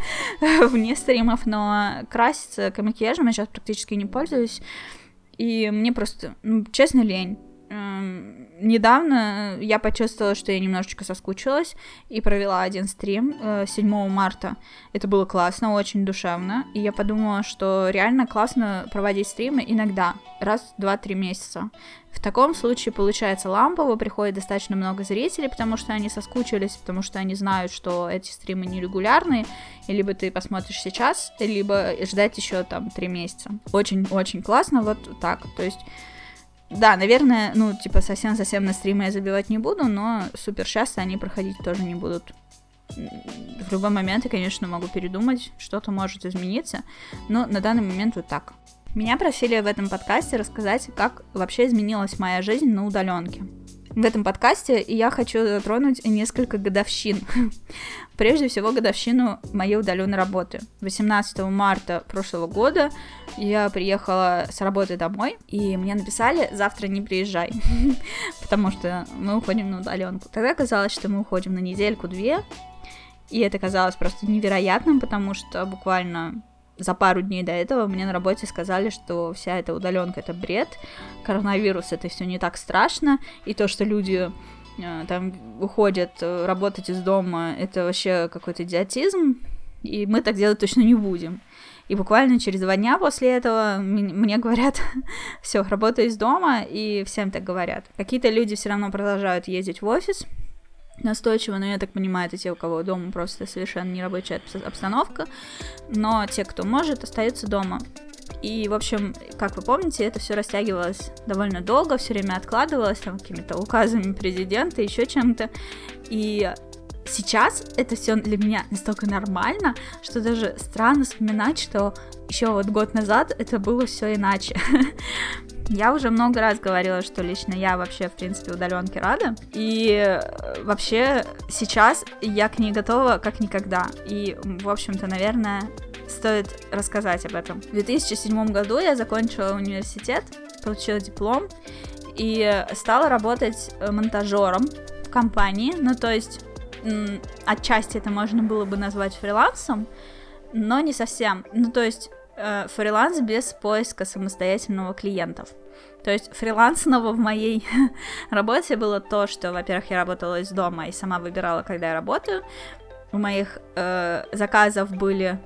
вне стримов, но краситься к макияжем я сейчас практически не пользуюсь. И мне просто, ну, честно, лень недавно я почувствовала, что я немножечко соскучилась и провела один стрим э, 7 марта. Это было классно, очень душевно. И я подумала, что реально классно проводить стримы иногда, раз в 2-3 месяца. В таком случае получается лампово, приходит достаточно много зрителей, потому что они соскучились, потому что они знают, что эти стримы нерегулярные, и либо ты посмотришь сейчас, либо ждать еще там 3 месяца. Очень-очень классно, вот так. То есть да, наверное, ну, типа, совсем-совсем на стримы я забивать не буду, но супер часто они проходить тоже не будут. В любой момент я, конечно, могу передумать, что-то может измениться, но на данный момент вот так. Меня просили в этом подкасте рассказать, как вообще изменилась моя жизнь на удаленке в этом подкасте, и я хочу затронуть несколько годовщин. Прежде всего, годовщину моей удаленной работы. 18 марта прошлого года я приехала с работы домой, и мне написали, завтра не приезжай, потому что мы уходим на удаленку. Тогда казалось, что мы уходим на недельку-две, и это казалось просто невероятным, потому что буквально за пару дней до этого мне на работе сказали, что вся эта удаленка это бред, коронавирус это все не так страшно, и то, что люди э, там уходят э, работать из дома, это вообще какой-то идиотизм, и мы так делать точно не будем. И буквально через два дня после этого мне говорят, все, работаю из дома, и всем так говорят. Какие-то люди все равно продолжают ездить в офис, настойчиво, но я так понимаю, это те, у кого дома просто совершенно нерабочая обстановка, но те, кто может, остаются дома. И, в общем, как вы помните, это все растягивалось довольно долго, все время откладывалось там какими-то указами президента, еще чем-то. И сейчас это все для меня настолько нормально, что даже странно вспоминать, что еще вот год назад это было все иначе. Я уже много раз говорила, что лично я вообще, в принципе, удаленке рада. И э, вообще сейчас я к ней готова как никогда. И, в общем-то, наверное, стоит рассказать об этом. В 2007 году я закончила университет, получила диплом и стала работать э, монтажером в компании. Ну, то есть, отчасти это можно было бы назвать фрилансом, но не совсем. Ну, то есть, э, фриланс без поиска самостоятельного клиентов. То есть фрилансного в моей работе было то, что, во-первых, я работала из дома и сама выбирала, когда я работаю. У моих э, заказов были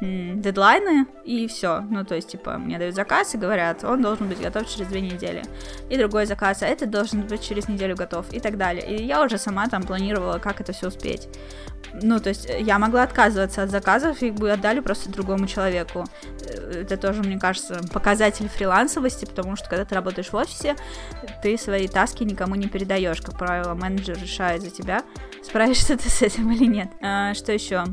дедлайны, и все. Ну, то есть, типа, мне дают заказ и говорят, он должен быть готов через две недели. И другой заказ, а этот должен быть через неделю готов, и так далее. И я уже сама там планировала, как это все успеть. Ну, то есть, я могла отказываться от заказов, и бы отдали просто другому человеку. Э, это тоже, мне кажется, показатель фрилансовости, потому что, когда ты работаешь в офисе, ты свои таски никому не передаешь. Как правило, менеджер решает за тебя, справишься ты с этим или нет. А, что еще?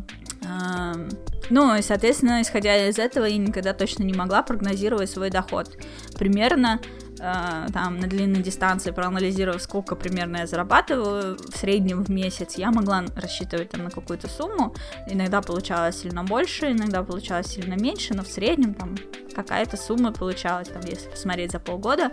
Ну, и, соответственно, исходя из этого, я никогда точно не могла прогнозировать свой доход. Примерно э, там на длинной дистанции, проанализировав, сколько примерно я зарабатываю в среднем в месяц, я могла рассчитывать там на какую-то сумму. Иногда получалось сильно больше, иногда получалось сильно меньше, но в среднем там какая-то сумма получалась, там, если посмотреть за полгода,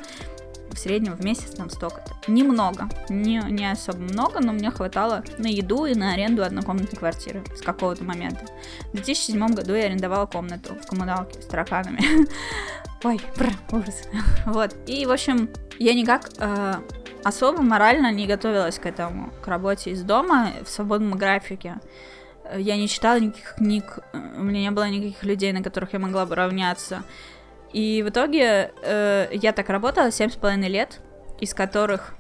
в среднем в месяц там столько-то. Немного, не, не особо много, но мне хватало на еду и на аренду однокомнатной квартиры с какого-то момента. В 2007 году я арендовала комнату в коммуналке с тараканами. Ой, бр, ужас. вот, и, в общем, я никак э, особо морально не готовилась к этому, к работе из дома в свободном графике. Я не читала никаких книг, у меня не было никаких людей, на которых я могла бы равняться. И в итоге э, я так работала семь с половиной лет, из которых,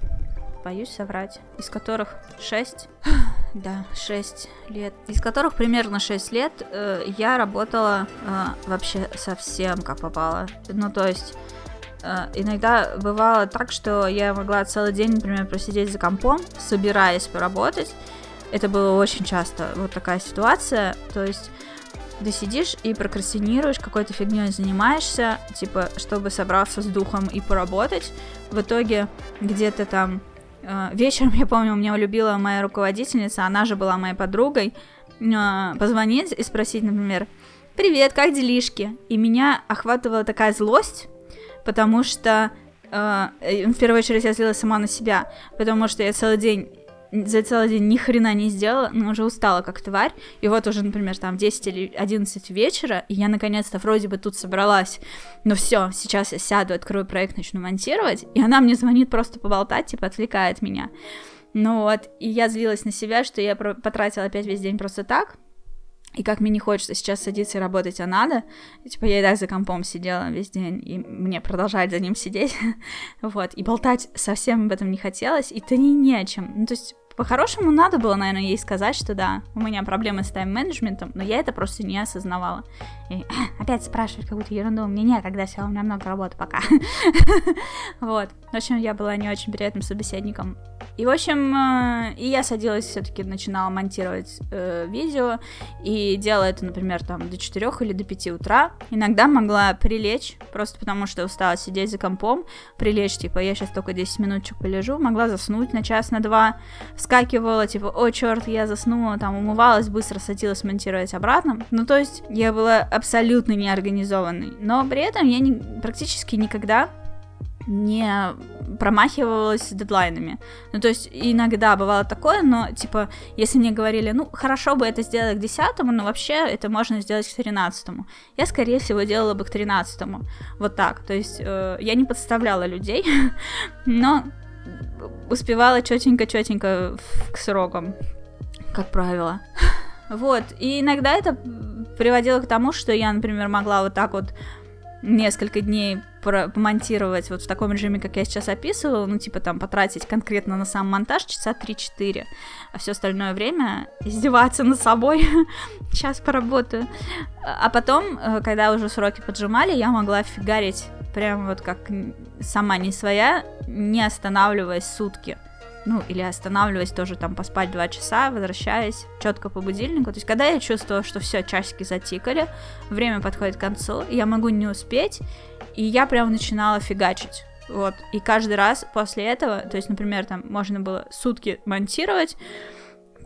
боюсь соврать, из которых шесть, да, шесть лет, из которых примерно шесть лет э, я работала э, вообще совсем как попало. Ну, то есть э, иногда бывало так, что я могла целый день, например, просидеть за компом, собираясь поработать. Это было очень часто вот такая ситуация. То есть ты сидишь и прокрастинируешь, какой-то фигней занимаешься, типа, чтобы собраться с духом и поработать. В итоге где-то там э, вечером, я помню, меня любила моя руководительница, она же была моей подругой, э, позвонить и спросить, например, «Привет, как делишки?» И меня охватывала такая злость, потому что э, в первую очередь я злилась сама на себя, потому что я целый день за целый день ни хрена не сделала, но уже устала как тварь, и вот уже, например, там 10 или 11 вечера, и я наконец-то вроде бы тут собралась, ну все, сейчас я сяду, открою проект, начну монтировать, и она мне звонит просто поболтать, типа отвлекает меня. Ну вот, и я злилась на себя, что я потратила опять весь день просто так, и как мне не хочется сейчас садиться и работать, а надо. И, типа, я и так за компом сидела весь день, и мне продолжать за ним сидеть. вот. И болтать совсем об этом не хотелось, и то не не о чем. Ну, то есть, по-хорошему, надо было, наверное, ей сказать, что да, у меня проблемы с тайм-менеджментом, но я это просто не осознавала. Опять спрашивать какую-то ерунду, мне некогда, все, у меня много работы пока. вот. В общем, я была не очень приятным собеседником. И, в общем, э, и я садилась, все-таки начинала монтировать э, видео, и делала это, например, там до 4 или до 5 утра. Иногда могла прилечь, просто потому что устала сидеть за компом, прилечь, типа, я сейчас только 10 минуточек полежу, могла заснуть на час, на два, вскакивала, типа, о, черт, я заснула, там, умывалась, быстро садилась монтировать обратно. Ну, то есть, я была абсолютно неорганизованной, но при этом я не, практически никогда не промахивалась дедлайнами. Ну, то есть, иногда бывало такое, но, типа, если мне говорили, ну, хорошо бы это сделать к десятому, но вообще это можно сделать к тринадцатому. Я, скорее всего, делала бы к тринадцатому. Вот так. То есть, э, я не подставляла людей, но успевала четенько-четенько к срокам, как правило. Вот, и иногда это приводило к тому, что я, например, могла вот так вот несколько дней помонтировать вот в таком режиме, как я сейчас описывала, ну, типа там потратить конкретно на сам монтаж часа 3-4, а все остальное время издеваться над собой, сейчас поработаю. А потом, э, когда уже сроки поджимали, я могла фигарить прям вот как сама не своя, не останавливаясь сутки. Ну, или останавливаясь тоже там поспать два часа, возвращаясь четко по будильнику. То есть, когда я чувствовала, что все, часики затикали, время подходит к концу, я могу не успеть, и я прям начинала фигачить. Вот. И каждый раз после этого, то есть, например, там можно было сутки монтировать,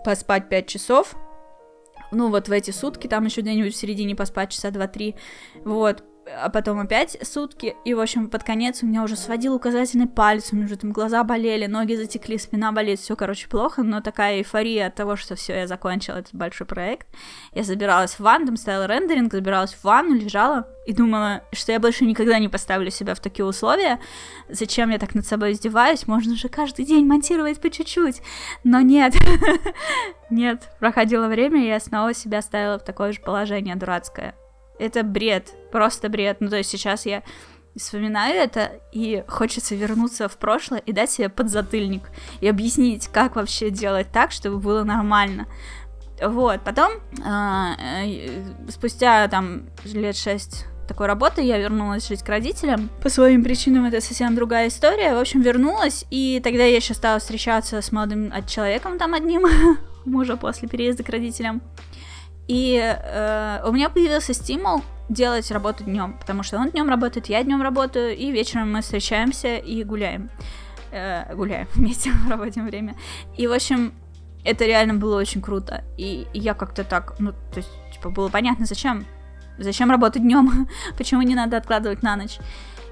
поспать 5 часов, ну, вот в эти сутки, там еще где-нибудь в середине поспать часа 2-3, вот, а потом опять сутки, и, в общем, под конец у меня уже сводил указательный палец, у меня уже там глаза болели, ноги затекли, спина болит, все, короче, плохо, но такая эйфория от того, что все, я закончила этот большой проект. Я забиралась в ванну, там стоял рендеринг, забиралась в ванну, лежала и думала, что я больше никогда не поставлю себя в такие условия, зачем я так над собой издеваюсь, можно же каждый день монтировать по чуть-чуть, но нет, нет, проходило время, и я снова себя ставила в такое же положение дурацкое, это бред, просто бред. Ну, то есть сейчас я вспоминаю это, и хочется вернуться в прошлое и дать себе подзатыльник и объяснить, как вообще делать так, чтобы было нормально. Вот, потом, э, спустя там лет шесть такой работы, я вернулась жить к родителям. По своим причинам это совсем другая история. В общем, вернулась, и тогда я еще стала встречаться с молодым человеком там одним, мужа после переезда к родителям. И э, у меня появился стимул делать работу днем, потому что он днем работает, я днем работаю, и вечером мы встречаемся и гуляем. Э, гуляем вместе, проводим время. И, в общем, это реально было очень круто. И, я как-то так, ну, то есть, типа, было понятно, зачем. Зачем работать днем? Почему не надо откладывать на ночь?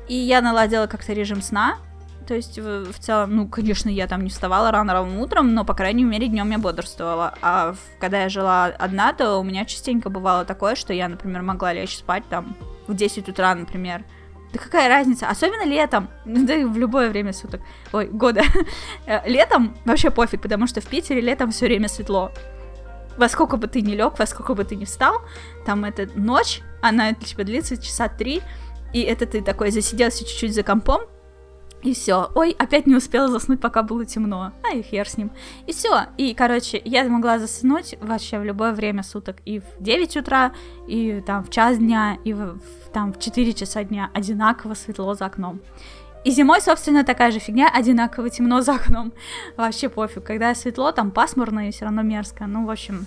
И я наладила как-то режим сна, то есть, в, в целом, ну, конечно, я там не вставала рано ранним утром, но, по крайней мере, днем я бодрствовала. А в, когда я жила одна, то у меня частенько бывало такое, что я, например, могла лечь спать там в 10 утра, например. Да какая разница? Особенно летом. Да и в любое время суток. Ой, года. летом вообще пофиг, потому что в Питере летом все время светло. Во сколько бы ты ни лег, во сколько бы ты ни встал, там эта ночь, она типа длится часа три, и это ты такой засиделся чуть-чуть за компом, и все. Ой, опять не успела заснуть, пока было темно. А и хер с ним. И все. И, короче, я могла заснуть вообще в любое время суток. И в 9 утра, и там в час дня, и в, там в 4 часа дня одинаково светло за окном. И зимой, собственно, такая же фигня, одинаково темно за окном. Вообще пофиг. Когда светло, там пасмурно и все равно мерзко. Ну, в общем,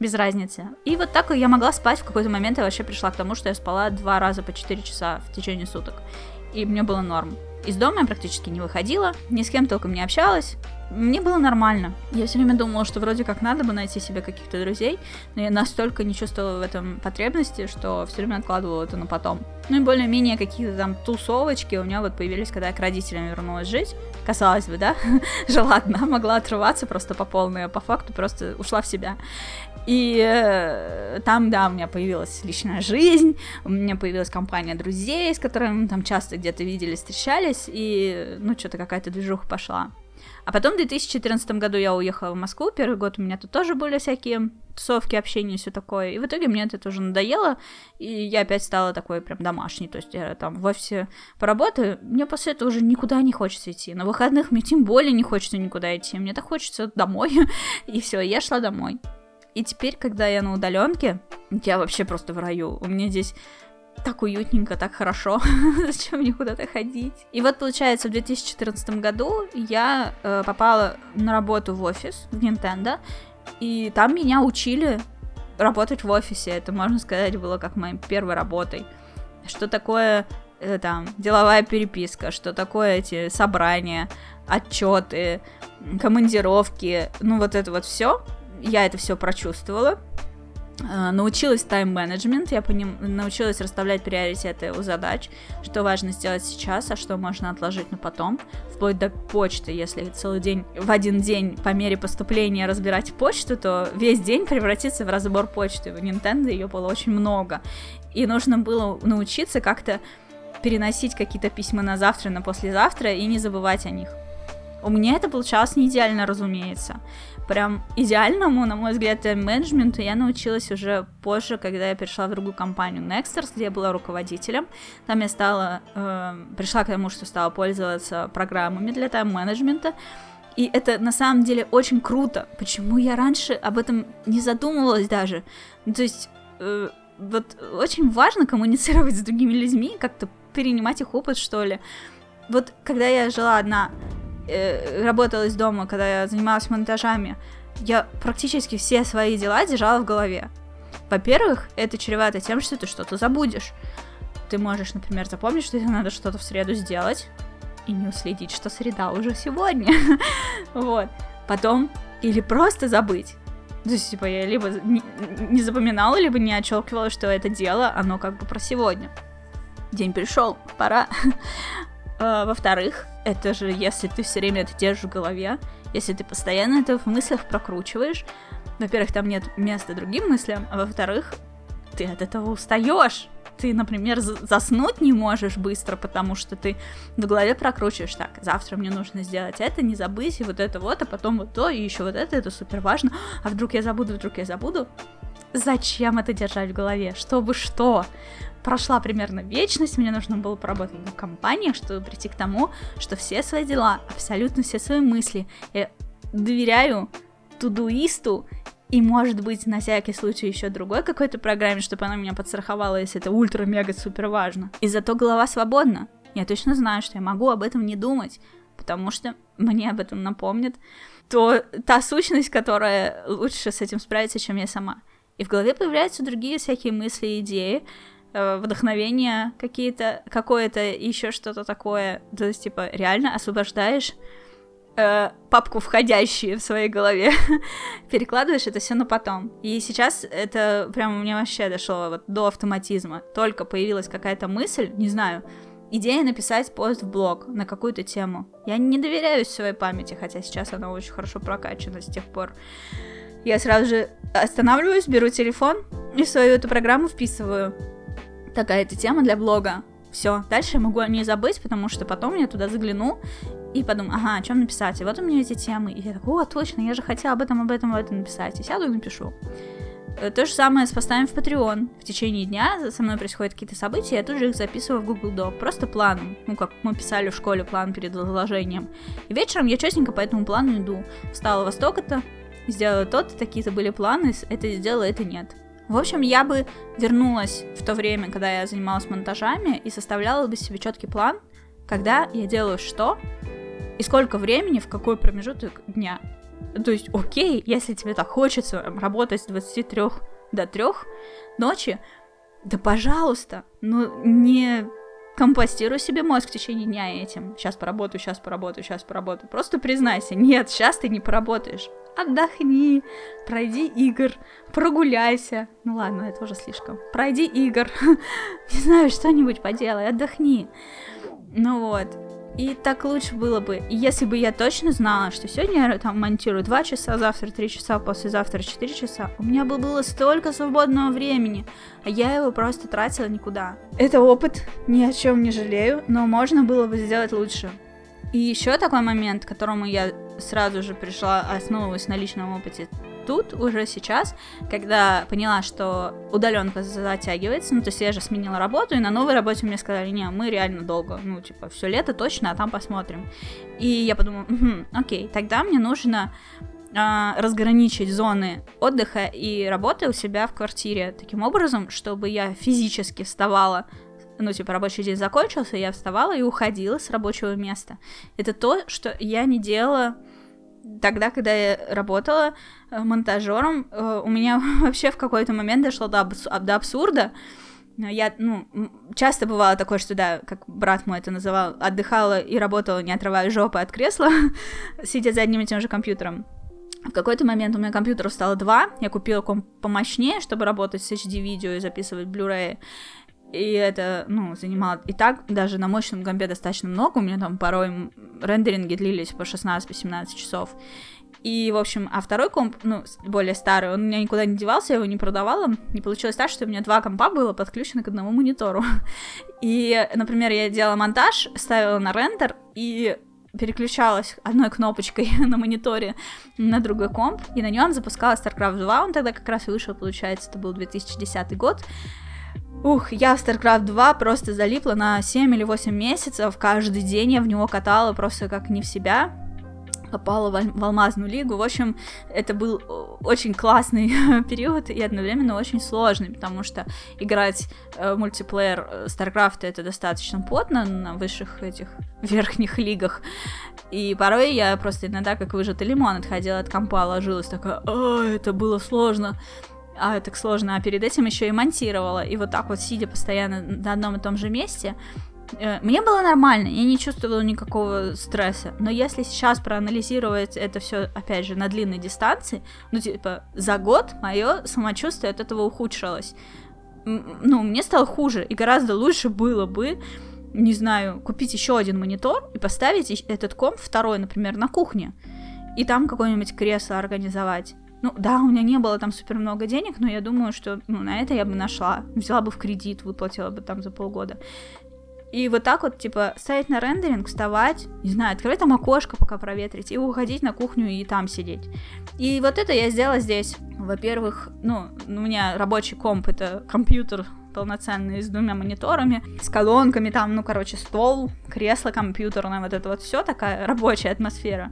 без разницы. И вот так я могла спать в какой-то момент. Я вообще пришла к тому, что я спала два раза по 4 часа в течение суток. И мне было норм. Из дома я практически не выходила, ни с кем толком не общалась. Мне было нормально. Я все время думала, что вроде как надо бы найти себе каких-то друзей, но я настолько не чувствовала в этом потребности, что все время откладывала это на потом. Ну и более-менее какие-то там тусовочки у меня вот появились, когда я к родителям вернулась жить. Казалось бы, да, жила одна, могла отрываться просто по полной, а по факту просто ушла в себя. И э, там, да, у меня появилась личная жизнь, у меня появилась компания друзей, с которыми мы там часто где-то виделись, встречались, и, ну, что-то какая-то движуха пошла. А потом в 2014 году я уехала в Москву, первый год у меня тут тоже были всякие тусовки, общение, все такое, и в итоге мне это тоже надоело, и я опять стала такой прям домашней, то есть я там в офисе поработаю, мне после этого уже никуда не хочется идти, на выходных мне тем более не хочется никуда идти, мне так хочется домой, и все, я шла домой. И теперь, когда я на удаленке, я вообще просто в раю. У меня здесь так уютненько, так хорошо, зачем мне куда-то ходить. И вот, получается, в 2014 году я э, попала на работу в офис в Nintendo, и там меня учили работать в офисе. Это, можно сказать, было как моей первой работой. Что такое э, там деловая переписка, что такое эти собрания, отчеты, командировки, ну вот это вот все я это все прочувствовала, э, научилась тайм-менеджмент, я по ним научилась расставлять приоритеты у задач, что важно сделать сейчас, а что можно отложить на потом, вплоть до почты, если целый день, в один день по мере поступления разбирать почту, то весь день превратится в разбор почты. В Nintendo ее было очень много, и нужно было научиться как-то переносить какие-то письма на завтра, на послезавтра и не забывать о них. У меня это получалось не идеально, разумеется прям идеальному, на мой взгляд, менеджменту я научилась уже позже, когда я перешла в другую компанию Nexters, где я была руководителем. Там я стала, э, пришла к тому, что стала пользоваться программами для тайм-менеджмента. И это на самом деле очень круто. Почему я раньше об этом не задумывалась даже? Ну, то есть, э, вот очень важно коммуницировать с другими людьми, как-то перенимать их опыт, что ли. Вот когда я жила одна, э, работала из дома, когда я занималась монтажами, я практически все свои дела держала в голове. Во-первых, это чревато тем, что ты что-то забудешь. Ты можешь, например, запомнить, что тебе надо что-то в среду сделать, и не уследить, что среда уже сегодня. вот. Потом, или просто забыть. То есть, типа, я либо не, запоминала, либо не отчелкивала, что это дело, оно как бы про сегодня. день пришел, пора. А, во-вторых, это же если ты все время это держишь в голове, если ты постоянно это в мыслях прокручиваешь, во-первых, там нет места другим мыслям, а во-вторых, ты от этого устаешь. Ты, например, заснуть не можешь быстро, потому что ты в голове прокручиваешь так, завтра мне нужно сделать это, не забыть, и вот это вот, а потом вот то, и еще вот это, это супер важно. А вдруг я забуду, вдруг я забуду? Зачем это держать в голове? Чтобы что? Прошла примерно вечность, мне нужно было поработать в компании, чтобы прийти к тому, что все свои дела, абсолютно все свои мысли я доверяю тудуисту и, может быть, на всякий случай еще другой какой-то программе, чтобы она меня подстраховала, если это ультра-мега-супер важно. И зато голова свободна. Я точно знаю, что я могу об этом не думать, потому что мне об этом напомнит то, та сущность, которая лучше с этим справится, чем я сама. И в голове появляются другие всякие мысли и идеи, вдохновение какие-то, какое-то еще что-то такое. То есть, типа, реально освобождаешь э, папку входящие в своей голове, перекладываешь это все на потом. И сейчас это прям у меня вообще дошло вот до автоматизма. Только появилась какая-то мысль, не знаю, идея написать пост в блог на какую-то тему. Я не доверяю своей памяти, хотя сейчас она очень хорошо прокачана с тех пор. Я сразу же останавливаюсь, беру телефон и свою эту программу вписываю такая-то тема для блога. Все, дальше я могу о ней забыть, потому что потом я туда загляну и подумаю, ага, о чем написать, и вот у меня эти темы, и я такой, о, точно, я же хотела об этом, об этом, об этом написать, и сяду и напишу. Э, то же самое с постами в Patreon. В течение дня со мной происходят какие-то события, я тут же их записываю в Google Doc, просто планом, ну, как мы писали в школе план перед изложением. И вечером я четенько по этому плану иду. Встала во столько-то, сделала тот, такие-то были планы, это сделала, это нет. В общем, я бы вернулась в то время, когда я занималась монтажами, и составляла бы себе четкий план, когда я делаю что, и сколько времени, в какой промежуток дня. То есть, окей, если тебе так хочется работать с 23 до 3 ночи, да пожалуйста, ну не компостируй себе мозг в течение дня этим. Сейчас поработаю, сейчас поработаю, сейчас поработаю. Просто признайся, нет, сейчас ты не поработаешь. Отдохни, пройди игр, прогуляйся. Ну ладно, это уже слишком. Пройди игр, не знаю, что-нибудь поделай, отдохни. Ну вот. И так лучше было бы, если бы я точно знала, что сегодня я там монтирую 2 часа, завтра 3 часа, послезавтра 4 часа, у меня бы было столько свободного времени, а я его просто тратила никуда. Это опыт, ни о чем не жалею, но можно было бы сделать лучше. И еще такой момент, к которому я сразу же пришла, основываясь на личном опыте, тут уже сейчас, когда поняла, что удаленка затягивается, ну, то есть я же сменила работу, и на новой работе мне сказали, не, мы реально долго, ну, типа, все лето точно, а там посмотрим. И я подумала, угу, окей, тогда мне нужно а, разграничить зоны отдыха и работы у себя в квартире таким образом, чтобы я физически вставала ну, типа, рабочий день закончился, я вставала и уходила с рабочего места. Это то, что я не делала тогда, когда я работала э, монтажером, э, у меня вообще в какой-то момент дошло до, абс- до абсурда. Я, ну, часто бывало такое, что, да, как брат мой это называл, отдыхала и работала, не отрывая жопы от кресла, сидя за одним и тем же компьютером. В какой-то момент у меня компьютеров стало два, я купила комп помощнее, чтобы работать с HD-видео и записывать Blu-ray, и это, ну, занимало и так даже на мощном компе достаточно много. У меня там порой рендеринги длились по 16-17 часов. И, в общем, а второй комп, ну, более старый, он у меня никуда не девался, я его не продавала. И получилось так, что у меня два компа было подключено к одному монитору. И, например, я делала монтаж, ставила на рендер и переключалась одной кнопочкой на мониторе на другой комп, и на нем запускала StarCraft 2, он тогда как раз и вышел, получается, это был 2010 год. Ух, я в StarCraft 2 просто залипла на 7 или 8 месяцев, каждый день я в него катала просто как не в себя, попала в, в алмазную лигу. В общем, это был очень классный период и одновременно очень сложный, потому что играть э, мультиплеер э, StarCraft это достаточно плотно на высших этих верхних лигах. И порой я просто иногда как выжатый лимон отходила от компа, ложилась такая, это было сложно а так сложно, а перед этим еще и монтировала. И вот так вот, сидя постоянно на одном и том же месте, э, мне было нормально, я не чувствовала никакого стресса. Но если сейчас проанализировать это все, опять же, на длинной дистанции, ну, типа, за год мое самочувствие от этого ухудшилось. ну, мне стало хуже, и гораздо лучше было бы, не знаю, купить еще один монитор и поставить этот комп второй, например, на кухне, и там какое-нибудь кресло организовать. Ну, да, у меня не было там супер много денег, но я думаю, что ну, на это я бы нашла. Взяла бы в кредит, выплатила бы там за полгода. И вот так вот, типа, ставить на рендеринг, вставать, не знаю, открывать там окошко, пока проветрить, и уходить на кухню и там сидеть. И вот это я сделала здесь. Во-первых, ну, у меня рабочий комп, это компьютер полноценный с двумя мониторами, с колонками, там, ну, короче, стол, кресло компьютерное, вот это вот все такая рабочая атмосфера.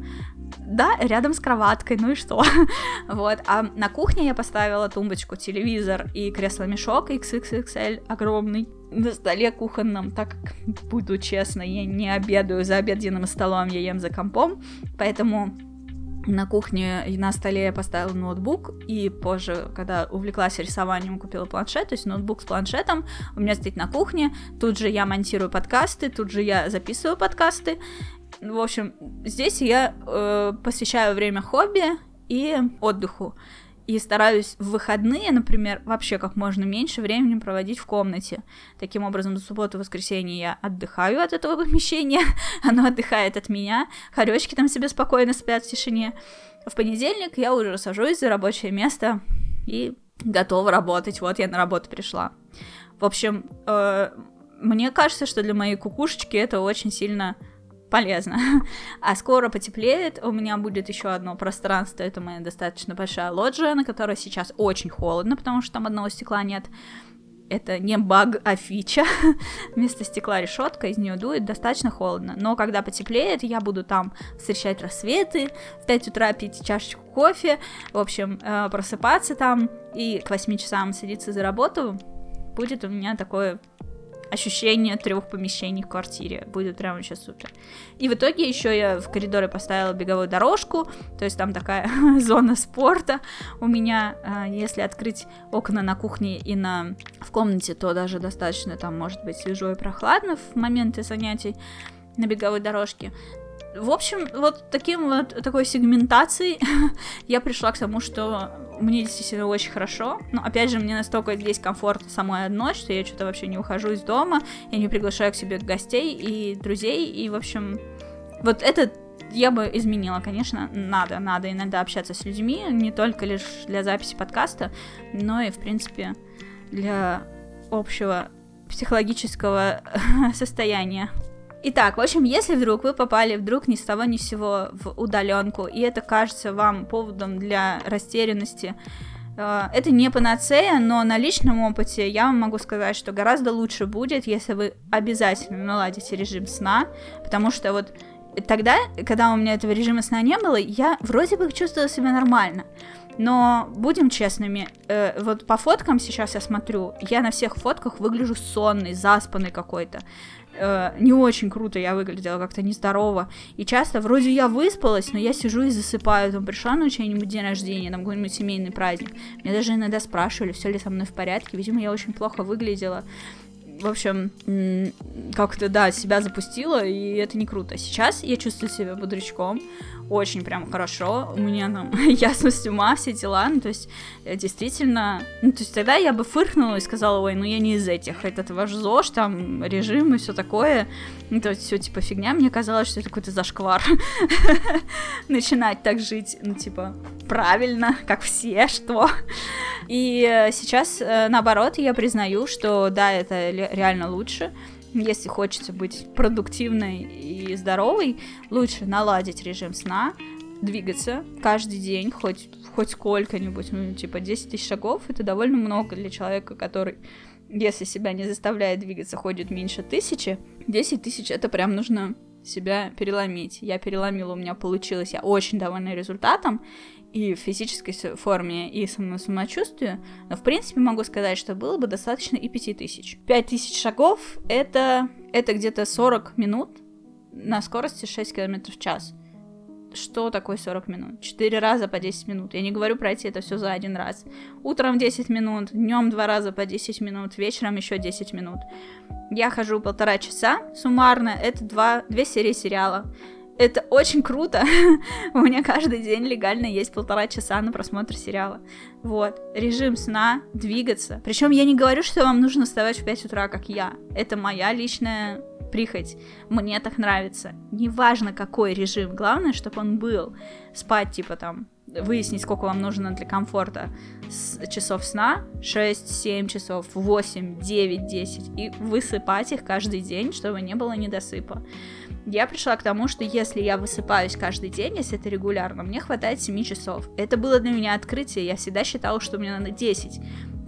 Да, рядом с кроваткой, ну и что? вот, а на кухне я поставила тумбочку, телевизор и кресло-мешок XXXL огромный на столе кухонном, так как, буду честно, я не обедаю за обеденным столом, я ем за компом, поэтому на кухне и на столе я поставила ноутбук, и позже, когда увлеклась рисованием, купила планшет, то есть ноутбук с планшетом у меня стоит на кухне, тут же я монтирую подкасты, тут же я записываю подкасты. В общем, здесь я э, посвящаю время хобби и отдыху и стараюсь в выходные, например, вообще как можно меньше времени проводить в комнате. Таким образом, до субботы воскресенье я отдыхаю от этого помещения, оно отдыхает от меня, хоречки там себе спокойно спят в тишине. В понедельник я уже сажусь за рабочее место и готова работать. Вот я на работу пришла. В общем, э, мне кажется, что для моей кукушечки это очень сильно полезно. А скоро потеплеет, у меня будет еще одно пространство, это моя достаточно большая лоджия, на которой сейчас очень холодно, потому что там одного стекла нет. Это не баг, а фича. Вместо стекла решетка, из нее дует, достаточно холодно. Но когда потеплеет, я буду там встречать рассветы, в 5 утра пить чашечку кофе, в общем, э, просыпаться там и к 8 часам садиться за работу. Будет у меня такое ощущение трех помещений в квартире. Будет прям вообще супер. И в итоге еще я в коридоре поставила беговую дорожку, то есть там такая зона спорта у меня. А, если открыть окна на кухне и на в комнате, то даже достаточно там может быть свежо и прохладно в моменты занятий на беговой дорожке. В общем, вот таким вот такой сегментацией я пришла к тому, что мне действительно очень хорошо. Но опять же, мне настолько здесь комфортно самой одной, что я что-то вообще не ухожу из дома, я не приглашаю к себе гостей и друзей, и, в общем, вот это я бы изменила, конечно, надо, надо иногда общаться с людьми, не только лишь для записи подкаста, но и, в принципе, для общего психологического состояния. Итак, в общем, если вдруг вы попали вдруг ни с того ни с сего в удаленку, и это кажется вам поводом для растерянности, э, это не панацея, но на личном опыте я вам могу сказать, что гораздо лучше будет, если вы обязательно наладите режим сна, потому что вот тогда, когда у меня этого режима сна не было, я вроде бы чувствовала себя нормально. Но будем честными, э, вот по фоткам сейчас я смотрю, я на всех фотках выгляжу сонный, заспанный какой-то э, не очень круто я выглядела, как-то нездорово. И часто вроде я выспалась, но я сижу и засыпаю. Там пришла на чей-нибудь день рождения, там какой-нибудь семейный праздник. Меня даже иногда спрашивали, все ли со мной в порядке. Видимо, я очень плохо выглядела. В общем, как-то, да, себя запустила, и это не круто. Сейчас я чувствую себя бодрячком, очень прям хорошо, у меня там ясность ума, все дела, ну, то есть, э, действительно, ну, то есть, тогда я бы фыркнула и сказала, ой, ну, я не из этих, этот ваш ЗОЖ, там, режим и все такое, ну, то есть, все, типа, фигня, мне казалось, что это какой-то зашквар, начинать так жить, ну, типа, правильно, как все, что, и э, сейчас, э, наоборот, я признаю, что, да, это реально лучше, если хочется быть продуктивной и здоровой, лучше наладить режим сна, двигаться каждый день, хоть, хоть сколько-нибудь, ну, типа 10 тысяч шагов, это довольно много для человека, который, если себя не заставляет двигаться, ходит меньше тысячи. 10 тысяч это прям нужно себя переломить. Я переломила, у меня получилось, я очень довольна результатом, и в физической форме, и самочувствию, но в принципе могу сказать, что было бы достаточно и 5000. 5000 шагов это, это где-то 40 минут на скорости 6 км в час. Что такое 40 минут? 4 раза по 10 минут. Я не говорю пройти это все за один раз. Утром 10 минут, днем 2 раза по 10 минут, вечером еще 10 минут. Я хожу полтора часа суммарно, это 2, 2 серии сериала это очень круто. У меня каждый день легально есть полтора часа на просмотр сериала. Вот. Режим сна, двигаться. Причем я не говорю, что вам нужно вставать в 5 утра, как я. Это моя личная прихоть. Мне так нравится. Неважно, какой режим. Главное, чтобы он был. Спать, типа, там, выяснить, сколько вам нужно для комфорта часов сна, 6, 7 часов, 8, 9, 10, и высыпать их каждый день, чтобы не было недосыпа. Я пришла к тому, что если я высыпаюсь каждый день, если это регулярно, мне хватает 7 часов. Это было для меня открытие, я всегда считала, что мне надо 10.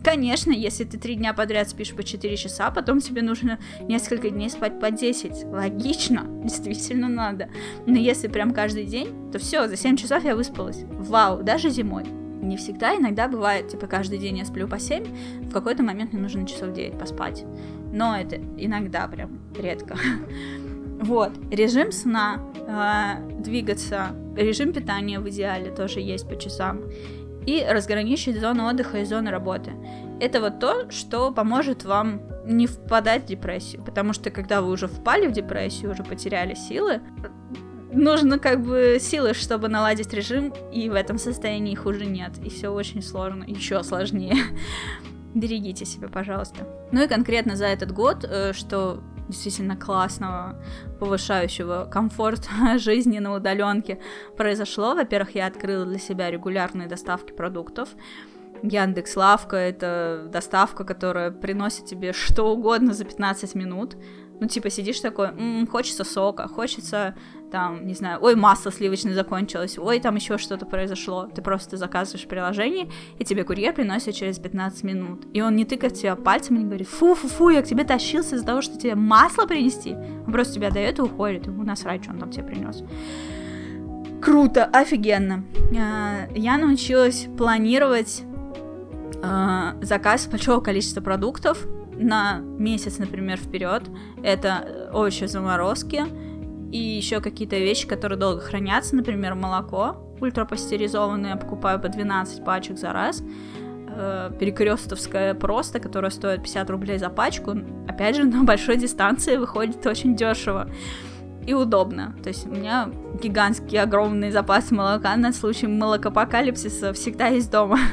Конечно, если ты три дня подряд спишь по 4 часа, потом тебе нужно несколько дней спать по 10. Логично, действительно надо. Но если прям каждый день, то все, за 7 часов я выспалась. Вау, даже зимой. Не всегда, иногда бывает, типа, каждый день я сплю по 7, в какой-то момент мне нужно часов 9 поспать. Но это иногда прям редко. Вот, режим сна, э, двигаться, режим питания в идеале тоже есть по часам. И разграничить зону отдыха и зону работы. Это вот то, что поможет вам не впадать в депрессию. Потому что когда вы уже впали в депрессию, уже потеряли силы, нужно как бы силы, чтобы наладить режим, и в этом состоянии их уже нет. И все очень сложно, еще сложнее. Берегите себя, пожалуйста. Ну и конкретно за этот год, э, что действительно классного, повышающего комфорт жизни на удаленке произошло. Во-первых, я открыла для себя регулярные доставки продуктов. Яндекс Лавка — это доставка, которая приносит тебе что угодно за 15 минут. Ну, типа, сидишь такой, м-м, хочется сока, хочется, там, не знаю, ой, масло сливочное закончилось, ой, там еще что-то произошло. Ты просто заказываешь приложение, и тебе курьер приносит через 15 минут. И он не тыкает тебя пальцем и не говорит, фу-фу-фу, я к тебе тащился из-за того, что тебе масло принести. Он просто тебя дает и уходит, ему насрать, что он там тебе принес. Круто, офигенно. А, я научилась планировать а, заказ большого количества продуктов, на месяц, например, вперед. Это э, овощи заморозки и еще какие-то вещи, которые долго хранятся, например, молоко ультрапастеризованное, покупаю по 12 пачек за раз. Э, перекрестовское просто, которое стоит 50 рублей за пачку, опять же, на большой дистанции выходит очень дешево и удобно. То есть у меня гигантский огромный запас молока на случай молокопокалипсиса всегда есть дома.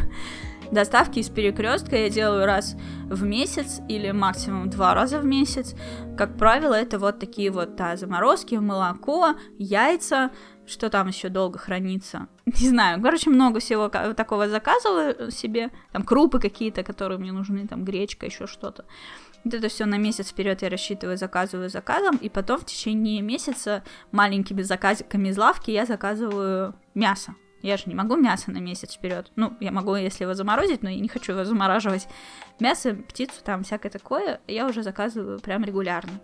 Доставки из перекрестка я делаю раз в месяц или максимум два раза в месяц. Как правило, это вот такие вот да, заморозки, молоко, яйца, что там еще долго хранится. Не знаю, короче, много всего такого заказываю себе. Там крупы какие-то, которые мне нужны, там гречка, еще что-то. Вот это все на месяц вперед я рассчитываю, заказываю заказом, и потом в течение месяца маленькими заказиками из лавки я заказываю мясо. Я же не могу мясо на месяц вперед. Ну, я могу, если его заморозить, но я не хочу его замораживать. Мясо, птицу, там всякое такое, я уже заказываю прям регулярно.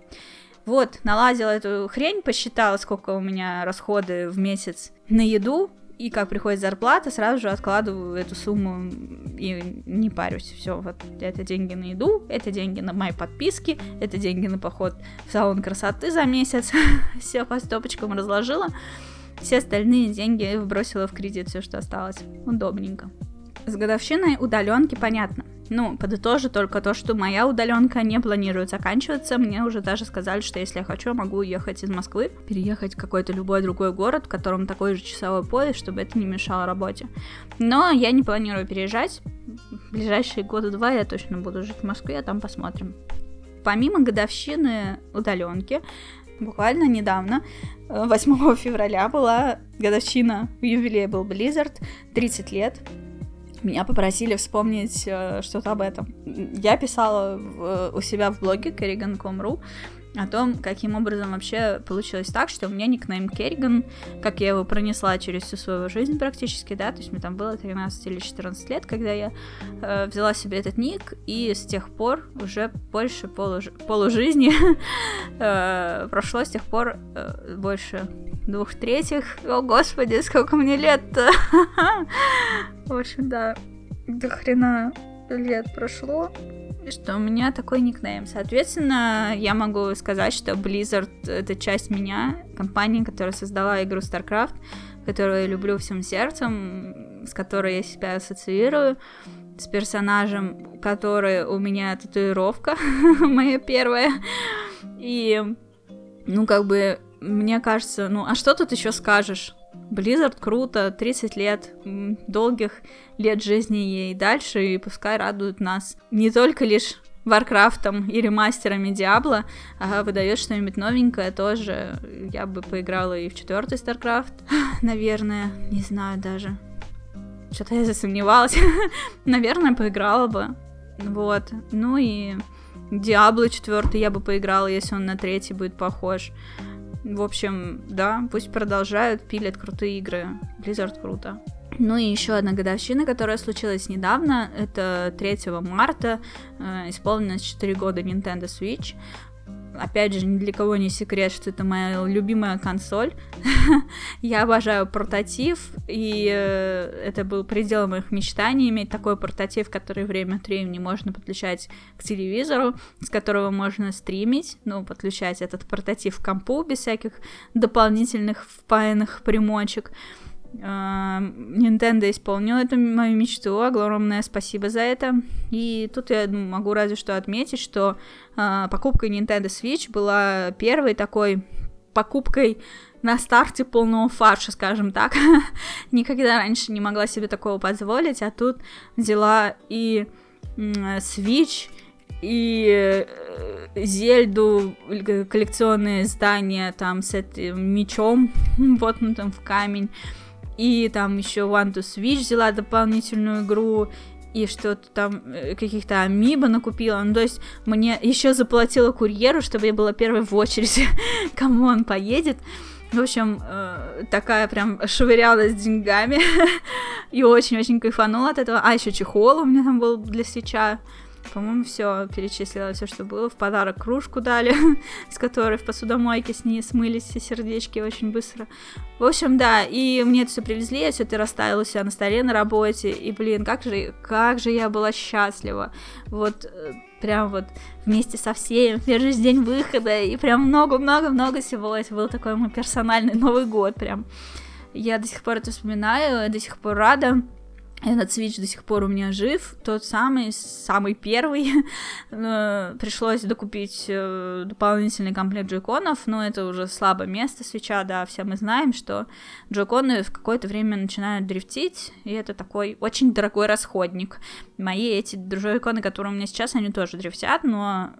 Вот, наладила эту хрень, посчитала, сколько у меня расходы в месяц на еду, и как приходит зарплата, сразу же откладываю эту сумму и не парюсь. Все, вот это деньги на еду, это деньги на мои подписки, это деньги на поход в салон красоты за месяц. Все по стопочкам разложила. Все остальные деньги вбросила в кредит, все, что осталось. Удобненько. С годовщиной удаленки понятно. Ну, подытожу только то, что моя удаленка не планирует заканчиваться. Мне уже даже сказали, что если я хочу, могу уехать из Москвы, переехать в какой-то любой другой город, в котором такой же часовой пояс, чтобы это не мешало работе. Но я не планирую переезжать. В ближайшие года два я точно буду жить в Москве, а там посмотрим. Помимо годовщины удаленки, буквально недавно, 8 э, февраля была годовщина, юбилей был Blizzard, 30 лет. Меня попросили вспомнить э, что-то об этом. Я писала в, у себя в блоге kerrigan.com.ru о том, каким образом вообще получилось так, что у меня никнейм Керриган, как я его пронесла через всю свою жизнь практически, да, то есть мне там было 13 или 14 лет, когда я э, взяла себе этот ник, и с тех пор уже больше полу, полужизни э, прошло, с тех пор э, больше двух третьих. О, господи, сколько мне лет-то! В общем, да, до хрена лет прошло что у меня такой никнейм. Соответственно, я могу сказать, что Blizzard — это часть меня, компания, которая создала игру StarCraft, которую я люблю всем сердцем, с которой я себя ассоциирую, с персонажем, который у меня татуировка, моя первая. И, ну, как бы, мне кажется, ну, а что тут еще скажешь? Blizzard круто, 30 лет, долгих лет жизни ей дальше, и пускай радует нас не только лишь Warcraft ом и ремастерами Diablo, а выдает что-нибудь новенькое тоже. Я бы поиграла и в четвертый StarCraft, наверное, не знаю даже. Что-то я засомневалась. наверное, поиграла бы. Вот. Ну и Диабло четвертый я бы поиграла, если он на третий будет похож. В общем, да, пусть продолжают, пилят крутые игры. Blizzard круто. Ну и еще одна годовщина, которая случилась недавно, это 3 марта, э, исполнилось 4 года Nintendo Switch. Опять же, ни для кого не секрет, что это моя любимая консоль. Я обожаю портатив, и э, это был предел моих мечтаний, иметь такой портатив, который время от времени можно подключать к телевизору, с которого можно стримить, ну, подключать этот портатив к компу без всяких дополнительных впаянных примочек. Nintendo исполнил эту мою мечту, огромное спасибо за это. И тут я ну, могу разве что отметить, что э, покупка Nintendo Switch была первой такой покупкой на старте полного фарша, скажем так. Никогда раньше не могла себе такого позволить, а тут взяла и Switch, и э, Зельду, коллекционные издания там с этим мечом, воткнутым в камень, и там еще One to Switch взяла дополнительную игру, и что-то там э, каких-то амиба накупила. Ну, то есть мне еще заплатила курьеру, чтобы я была первой в очереди, кому он поедет. В общем, э, такая прям швырялась деньгами и очень-очень кайфанула от этого. А, еще чехол у меня там был для свеча. По-моему, все перечислила, все, что было. В подарок кружку дали, с которой в посудомойке с ней смылись все сердечки очень быстро. В общем, да, и мне это все привезли, я все это расставила у себя на столе на работе, и, блин, как же, как же я была счастлива. Вот э, прям вот вместе со всеми, первый же день выхода, и прям много-много-много всего. Это был такой мой персональный Новый год прям. Я до сих пор это вспоминаю, до сих пор рада. Этот Switch до сих пор у меня жив, тот самый, самый первый. Пришлось докупить э, дополнительный комплект джойконов, но это уже слабое место свеча, да, все мы знаем, что джойконы в какое-то время начинают дрифтить, и это такой очень дорогой расходник. Мои эти джойконы, которые у меня сейчас, они тоже дрифтят, но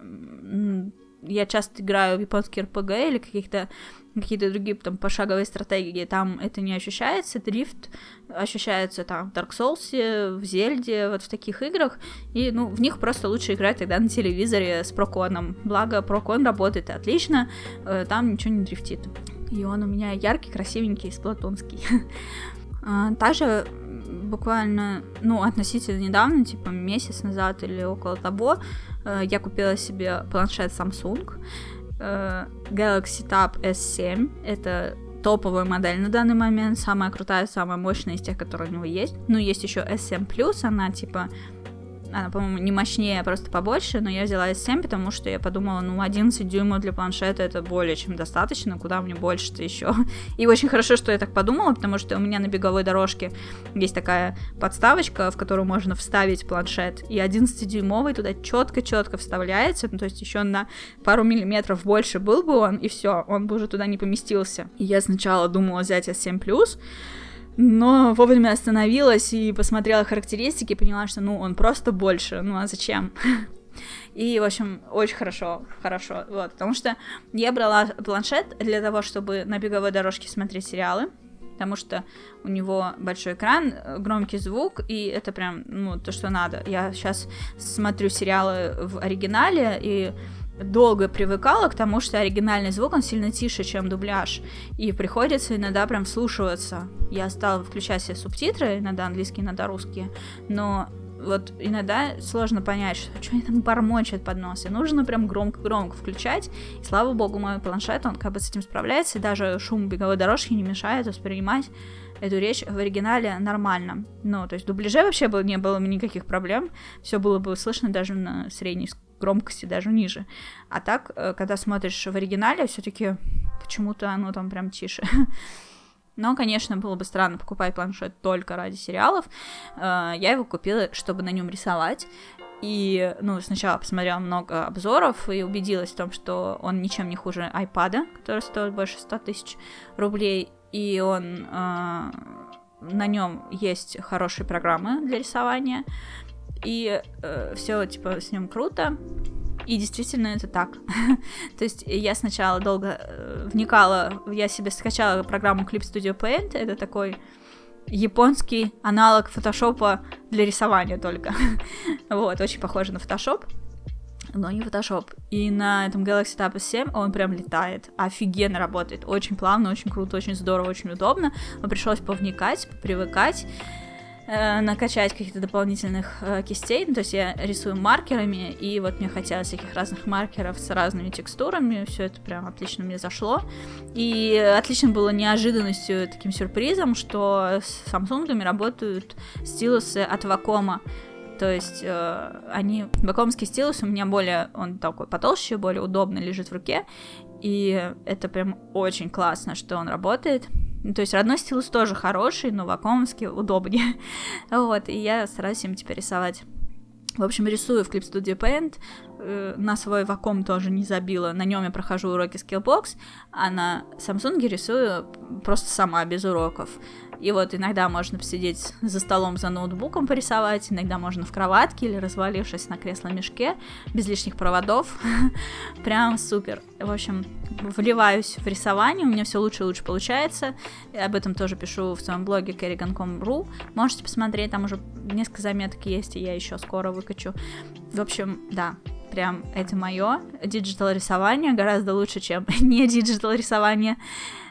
я часто играю в японские RPG или каких-то какие-то другие там пошаговые стратегии, там это не ощущается, дрифт ощущается там в Dark Souls, в Зельде, вот в таких играх, и, ну, в них просто лучше играть тогда на телевизоре с проконом, благо прокон работает отлично, э, там ничего не дрифтит. И он у меня яркий, красивенький, сплатонский. А, также буквально, ну, относительно недавно, типа месяц назад или около того, э, я купила себе планшет Samsung, э, Galaxy Tab S7. Это топовая модель на данный момент, самая крутая, самая мощная из тех, которые у него есть. Ну, есть еще S7 Plus, она типа она, по-моему, не мощнее, а просто побольше, но я взяла S7, потому что я подумала, ну, 11 дюймов для планшета это более чем достаточно, куда мне больше-то еще. И очень хорошо, что я так подумала, потому что у меня на беговой дорожке есть такая подставочка, в которую можно вставить планшет, и 11-дюймовый туда четко-четко вставляется, ну, то есть еще на пару миллиметров больше был бы он, и все, он бы уже туда не поместился. И я сначала думала взять S7+, но вовремя остановилась и посмотрела характеристики, и поняла, что, ну, он просто больше, ну, а зачем? И, в общем, очень хорошо, хорошо, вот, потому что я брала планшет для того, чтобы на беговой дорожке смотреть сериалы, потому что у него большой экран, громкий звук, и это прям, ну, то, что надо. Я сейчас смотрю сериалы в оригинале, и долго привыкала к тому, что оригинальный звук, он сильно тише, чем дубляж, и приходится иногда прям вслушиваться. Я стала включать себе субтитры, иногда английские, иногда русские, но вот иногда сложно понять, что, что они там бормочут под нос, и нужно прям громко-громко включать, и слава богу, мой планшет, он как бы с этим справляется, и даже шум беговой дорожки не мешает воспринимать эту речь в оригинале нормально. Ну, то есть в дубляже вообще было, не было никаких проблем, все было бы слышно даже на средней громкости даже ниже. А так, э, когда смотришь в оригинале, все-таки почему-то оно там прям тише. Но, конечно, было бы странно покупать планшет только ради сериалов. Э, я его купила, чтобы на нем рисовать. И, ну, сначала посмотрела много обзоров и убедилась в том, что он ничем не хуже iPad, который стоит больше 100 тысяч рублей, и он... Э, на нем есть хорошие программы для рисования, и э, все, типа, с ним круто. И действительно это так. То есть я сначала долго э, вникала, я себе скачала программу Clip Studio Paint, это такой японский аналог фотошопа для рисования только. вот, очень похоже на фотошоп, но не фотошоп. И на этом Galaxy Tab S7 он прям летает, офигенно работает, очень плавно, очень круто, очень здорово, очень удобно. Но пришлось повникать, привыкать э, накачать каких-то дополнительных э, кистей. Ну, то есть я рисую маркерами, и вот мне хотелось всяких разных маркеров с разными текстурами. Все это прям отлично мне зашло. И отлично было неожиданностью, таким сюрпризом, что с Samsung работают стилусы от Wacom. То есть э, они... Вакомский стилус у меня более... Он такой потолще, более удобно лежит в руке. И это прям очень классно, что он работает. То есть родной стилус тоже хороший, но вакуумский удобнее. вот, и я стараюсь им теперь рисовать. В общем, рисую в Clip Studio Paint, э, на свой вакуум тоже не забила, на нем я прохожу уроки Skillbox, а на Samsung рисую просто сама, без уроков. И вот иногда можно посидеть за столом за ноутбуком порисовать, иногда можно в кроватке или развалившись на кресло-мешке, без лишних проводов. Прям супер. В общем, вливаюсь в рисование, у меня все лучше и лучше получается. Об этом тоже пишу в своем блоге kerrigan.com.ru. Можете посмотреть, там уже несколько заметок есть, и я еще скоро выкачу. В общем, да, прям это мое. Digital рисование гораздо лучше, чем не digital рисование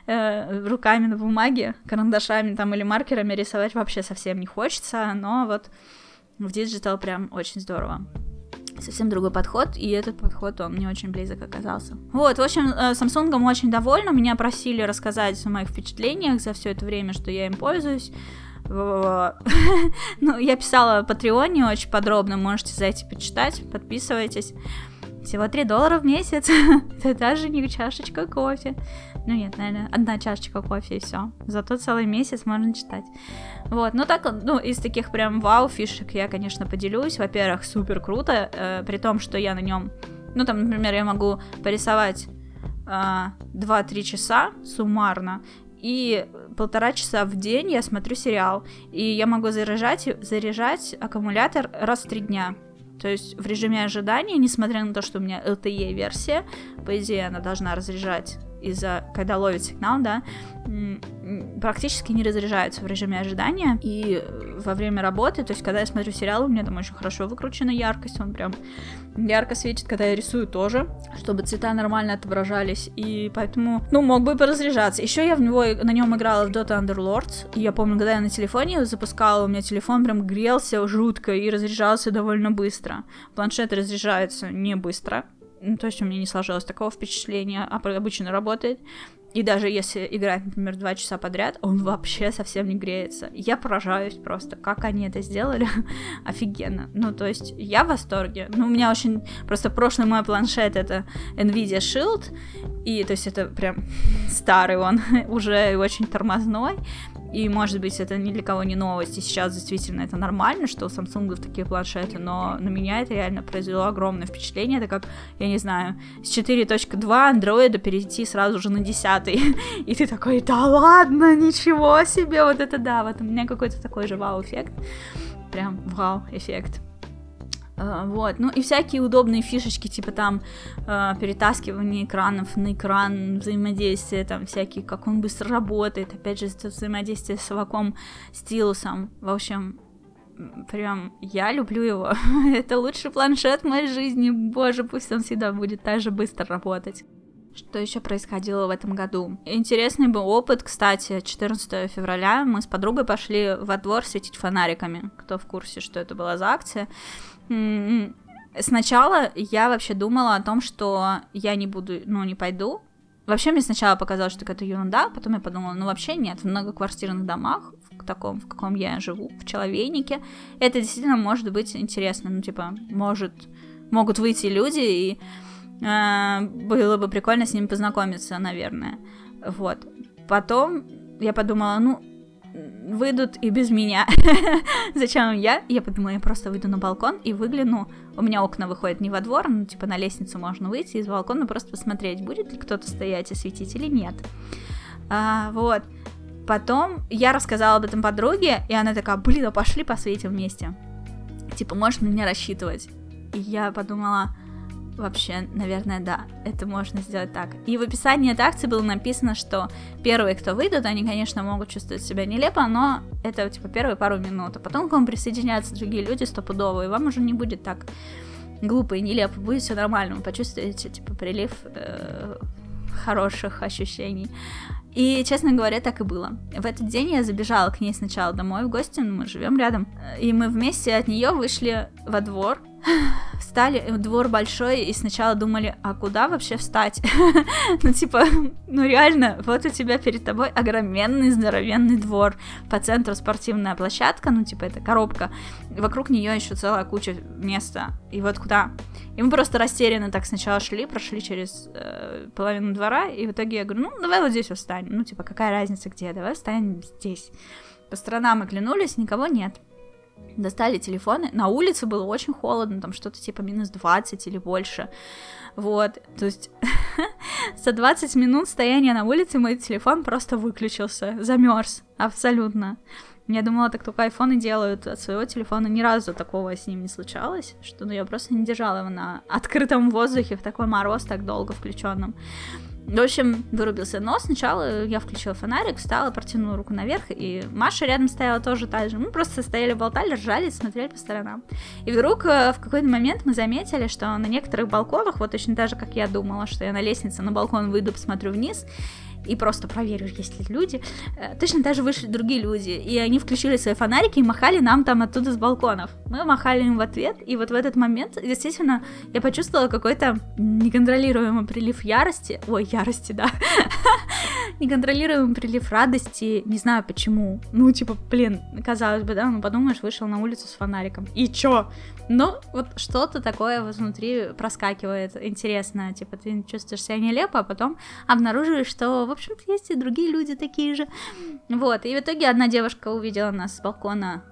э, руками на бумаге, карандашами там или маркерами рисовать вообще совсем не хочется, но вот в digital прям очень здорово. Совсем другой подход, и этот подход, он мне очень близок оказался. Вот, в общем, э, Samsung очень довольна. Меня просили рассказать о моих впечатлениях за все это время, что я им пользуюсь. Ну, я писала в Патреоне очень подробно, можете зайти почитать, подписывайтесь. Всего 3 доллара в месяц. Это даже не чашечка кофе. Ну нет, наверное, одна чашечка кофе и все. Зато целый месяц можно читать. Вот, ну так, ну, из таких прям вау фишек я, конечно, поделюсь. Во-первых, супер круто, э, при том, что я на нем, ну там, например, я могу порисовать э, 2-3 часа суммарно, и полтора часа в день я смотрю сериал, и я могу заряжать, заряжать аккумулятор раз в три дня. То есть в режиме ожидания, несмотря на то, что у меня LTE-версия, по идее она должна разряжать из-за, когда ловит сигнал, да, практически не разряжаются в режиме ожидания. И во время работы, то есть когда я смотрю сериал, у меня там очень хорошо выкручена яркость, он прям ярко светит, когда я рисую тоже, чтобы цвета нормально отображались. И поэтому, ну, мог бы поразряжаться. Еще я в него, на нем играла в Dota Underlords. И я помню, когда я на телефоне запускала, у меня телефон прям грелся жутко и разряжался довольно быстро. Планшет разряжается не быстро, ну, то есть у меня не сложилось такого впечатления, а обычно работает. И даже если играть, например, два часа подряд, он вообще совсем не греется. Я поражаюсь просто, как они это сделали. Офигенно. Ну, то есть я в восторге. Ну, у меня очень... Просто прошлый мой планшет это NVIDIA Shield, и то есть это прям старый он, уже очень тормозной. И, может быть, это ни для кого не новость, и сейчас действительно это нормально, что у Samsung такие планшеты, но на меня это реально произвело огромное впечатление. Это как, я не знаю, с 4.2 Android перейти сразу же на 10 и ты такой, да ладно, ничего себе, вот это да, вот у меня какой-то такой же вау-эффект, прям вау-эффект. Uh, вот, ну и всякие удобные фишечки, типа там uh, перетаскивание экранов на экран, взаимодействие, там всякие, как он быстро работает, опять же, это взаимодействие с ваком стилусом, в общем, прям я люблю его, это лучший планшет в моей жизни, боже, пусть он всегда будет так же быстро работать. Что еще происходило в этом году? Интересный был опыт, кстати, 14 февраля мы с подругой пошли во двор светить фонариками. Кто в курсе, что это была за акция? М-м-м. Сначала я вообще думала о том, что я не буду, ну, не пойду. Вообще мне сначала показалось, что это ерунда, потом я подумала, ну вообще нет, в многоквартирных домах, в таком, в каком я живу, в человейнике, это действительно может быть интересно, ну типа, может, могут выйти люди и э, было бы прикольно с ним познакомиться, наверное, вот. Потом я подумала, ну, выйдут и без меня. Зачем я? Я подумала, я просто выйду на балкон и выгляну. У меня окна выходят не во двор, ну, типа на лестницу можно выйти из балкона, просто посмотреть, будет ли кто-то стоять и светить или нет. А, вот. Потом я рассказала об этом подруге, и она такая, блин, а пошли посветим вместе. Типа, можешь на меня рассчитывать. И я подумала, вообще, наверное, да, это можно сделать так. И в описании этой акции было написано, что первые, кто выйдут, они, конечно, могут чувствовать себя нелепо, но это, типа, первые пару минут. А потом к вам присоединяются другие люди стопудово, и вам уже не будет так глупо и нелепо, будет все нормально, вы почувствуете, типа, прилив э, хороших ощущений. И, честно говоря, так и было. В этот день я забежала к ней сначала домой в гости, мы живем рядом, и мы вместе от нее вышли во двор, встали, э, двор большой, и сначала думали, а куда вообще встать? ну, типа, ну реально, вот у тебя перед тобой огроменный, здоровенный двор, по центру спортивная площадка, ну, типа, это коробка, вокруг нее еще целая куча места, и вот куда? И мы просто растерянно так сначала шли, прошли через э, половину двора, и в итоге я говорю, ну, давай вот здесь встанем, ну, типа, какая разница где, давай встанем здесь. По сторонам оглянулись, никого нет достали телефоны. На улице было очень холодно, там что-то типа минус 20 или больше. Вот, то есть за 20 минут стояния на улице мой телефон просто выключился, замерз абсолютно. Я думала, так только айфоны делают от своего телефона. Ни разу такого с ним не случалось, что ну, я просто не держала его на открытом воздухе в такой мороз так долго включенном. В общем, вырубился. Но сначала я включила фонарик, встала, протянула руку наверх, и Маша рядом стояла тоже так же. Мы просто стояли, болтали, ржали, смотрели по сторонам. И вдруг э, в какой-то момент мы заметили, что на некоторых балконах, вот точно так же, как я думала, что я на лестнице на балкон выйду, посмотрю вниз, и просто проверю, есть ли люди. Э, точно так же вышли другие люди, и они включили свои фонарики и махали нам там оттуда с балконов. Мы махали им в ответ, и вот в этот момент, действительно, я почувствовала какой-то неконтролируемый прилив ярости, ой, ярости, да, неконтролируемый прилив радости, не знаю почему. Ну, типа, блин, казалось бы, да, ну подумаешь, вышел на улицу с фонариком, и чё? Ну, вот что-то такое внутри проскакивает интересно, типа, ты чувствуешь себя нелепо, а потом обнаруживаешь, что общем-то, есть и другие люди такие же. Вот, и в итоге одна девушка увидела нас с балкона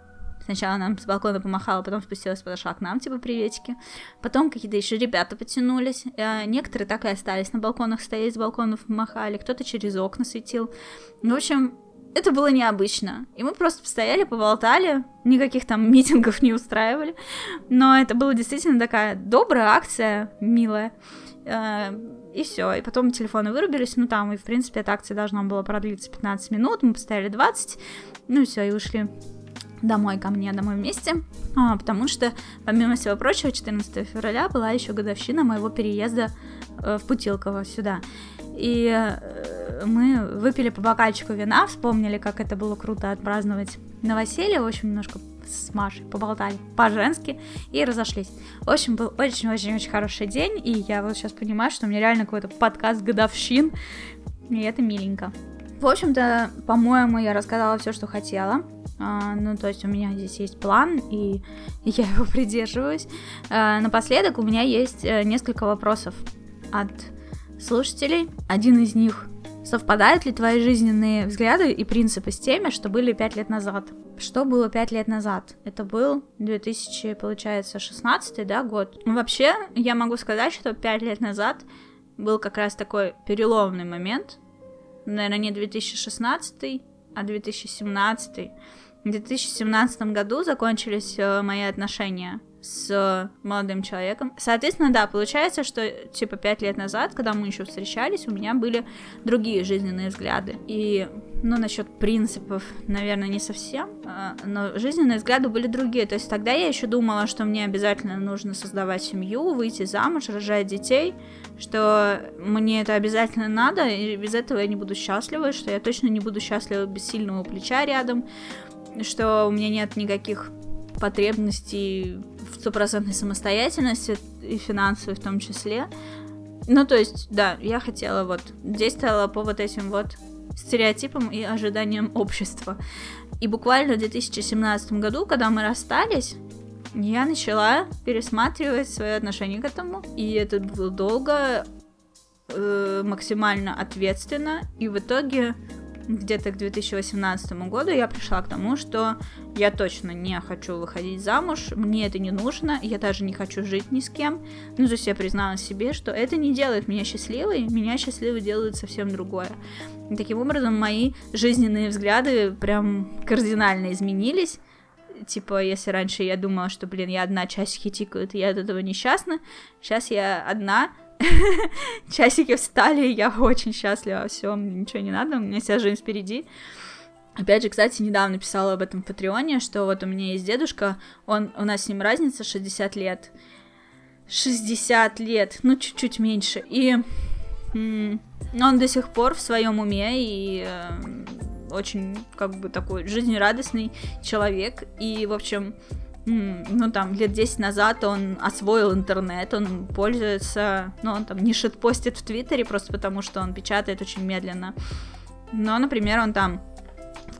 Сначала нам с балкона помахала, потом спустилась, подошла к нам, типа, приветики. Потом какие-то еще ребята потянулись. А некоторые так и остались на балконах стоять, с балконов махали. Кто-то через окна светил. В общем, это было необычно. И мы просто постояли, поболтали, никаких там митингов не устраивали. Но это была действительно такая добрая акция, милая. И все. И потом телефоны вырубились. Ну, там, и, в принципе, эта акция должна была продлиться 15 минут. Мы поставили 20. Ну, и все, и ушли домой ко мне, домой вместе, а, потому что, помимо всего прочего, 14 февраля была еще годовщина моего переезда э, в Путилково сюда. И э, мы выпили по бокальчику вина, вспомнили, как это было круто отпраздновать новоселье, в общем, немножко с Машей поболтали по-женски и разошлись. В общем, был очень-очень-очень хороший день, и я вот сейчас понимаю, что у меня реально какой-то подкаст годовщин, и это миленько. В общем-то, по-моему, я рассказала все, что хотела. А, ну, то есть у меня здесь есть план, и я его придерживаюсь. А, напоследок у меня есть э, несколько вопросов от слушателей. Один из них Совпадают ли твои жизненные взгляды и принципы с теми, что были пять лет назад? Что было пять лет назад? Это был 2000, получается, 16 да, год. Ну, вообще, я могу сказать, что пять лет назад был как раз такой переломный момент. Наверное, не 2016, а 2017. В 2017 году закончились э, мои отношения с молодым человеком. Соответственно, да, получается, что типа пять лет назад, когда мы еще встречались, у меня были другие жизненные взгляды. И, ну, насчет принципов, наверное, не совсем, а, но жизненные взгляды были другие. То есть тогда я еще думала, что мне обязательно нужно создавать семью, выйти замуж, рожать детей, что мне это обязательно надо, и без этого я не буду счастлива, что я точно не буду счастлива без сильного плеча рядом, что у меня нет никаких потребностей в стопроцентной самостоятельности и финансовой в том числе. Ну, то есть, да, я хотела вот, действовала по вот этим вот стереотипам и ожиданиям общества. И буквально в 2017 году, когда мы расстались, я начала пересматривать свое отношение к этому. И это было долго, э, максимально ответственно. И в итоге где-то к 2018 году я пришла к тому, что я точно не хочу выходить замуж, мне это не нужно, я даже не хочу жить ни с кем. Ну, то есть я признала себе, что это не делает меня счастливой, меня счастливой делает совсем другое. И таким образом мои жизненные взгляды прям кардинально изменились. Типа, если раньше я думала, что, блин, я одна, часики тикают, и я от этого несчастна, сейчас я одна, часики встали, я очень счастлива, все, мне ничего не надо, у меня вся жизнь впереди. Опять же, кстати, недавно писала об этом в Патреоне, что вот у меня есть дедушка, он, у нас с ним разница 60 лет. 60 лет, ну чуть-чуть меньше. И он до сих пор в своем уме и э, очень как бы такой жизнерадостный человек. И, в общем, ну, там, лет 10 назад он освоил интернет, он пользуется, ну, он там не шитпостит в Твиттере просто потому, что он печатает очень медленно. Но, например, он там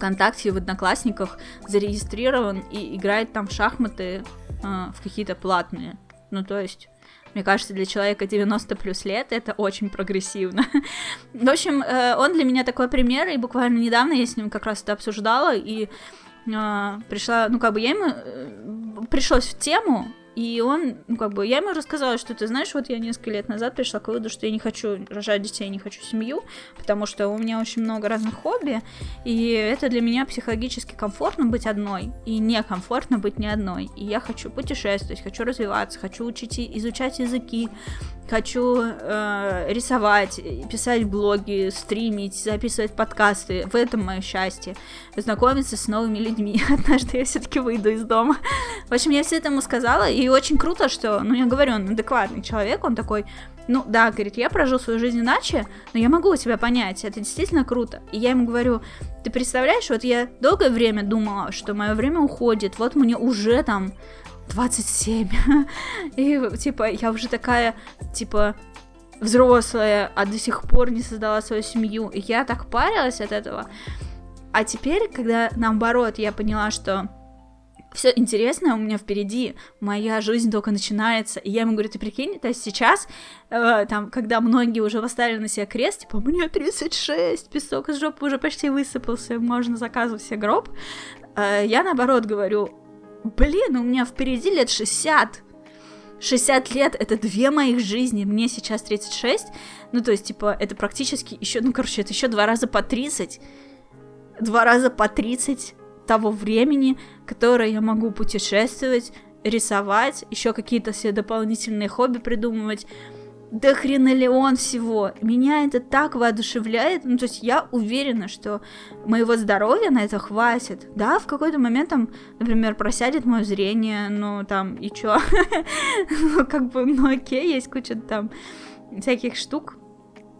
ВКонтакте в Одноклассниках зарегистрирован и играет там в шахматы э, в какие-то платные. Ну, то есть, мне кажется, для человека 90 плюс лет это очень прогрессивно. в общем, э, он для меня такой пример, и буквально недавно я с ним как раз это обсуждала, и э, пришла, ну, как бы я ему э, пришлось в тему, и он, ну, как бы, я ему рассказала, что ты знаешь, вот я несколько лет назад пришла к выводу, что я не хочу рожать детей, не хочу семью, потому что у меня очень много разных хобби, и это для меня психологически комфортно быть одной, и некомфортно быть не одной. И я хочу путешествовать, хочу развиваться, хочу учить, изучать языки, хочу э, рисовать, писать блоги, стримить, записывать подкасты. В этом мое счастье. Знакомиться с новыми людьми. Однажды я все-таки выйду из дома. В общем, я все это ему сказала, и очень круто, что, ну, я говорю, он адекватный человек, он такой, ну, да, говорит, я прожил свою жизнь иначе, но я могу тебя понять, это действительно круто. И я ему говорю, ты представляешь, вот я долгое время думала, что мое время уходит, вот мне уже там 27. И, типа, я уже такая, типа, взрослая, а до сих пор не создала свою семью. И я так парилась от этого. А теперь, когда наоборот, я поняла, что все интересное у меня впереди, моя жизнь только начинается, и я ему говорю, ты прикинь, то есть сейчас, э, там, когда многие уже поставили на себя крест, типа, мне 36, песок из жопы уже почти высыпался, можно заказывать себе гроб, э, я наоборот говорю, блин, у меня впереди лет 60. 60 лет это две моих жизни, мне сейчас 36, ну то есть, типа, это практически еще, ну, короче, это еще два раза по 30, два раза по 30 того времени, которое я могу путешествовать, рисовать, еще какие-то все дополнительные хобби придумывать, да хрена ли он всего. Меня это так воодушевляет. Ну, то есть я уверена, что моего здоровья на это хватит. Да, в какой-то момент там, например, просядет мое зрение, ну, там, и чё? ну, как бы, ну, окей, есть куча там всяких штук,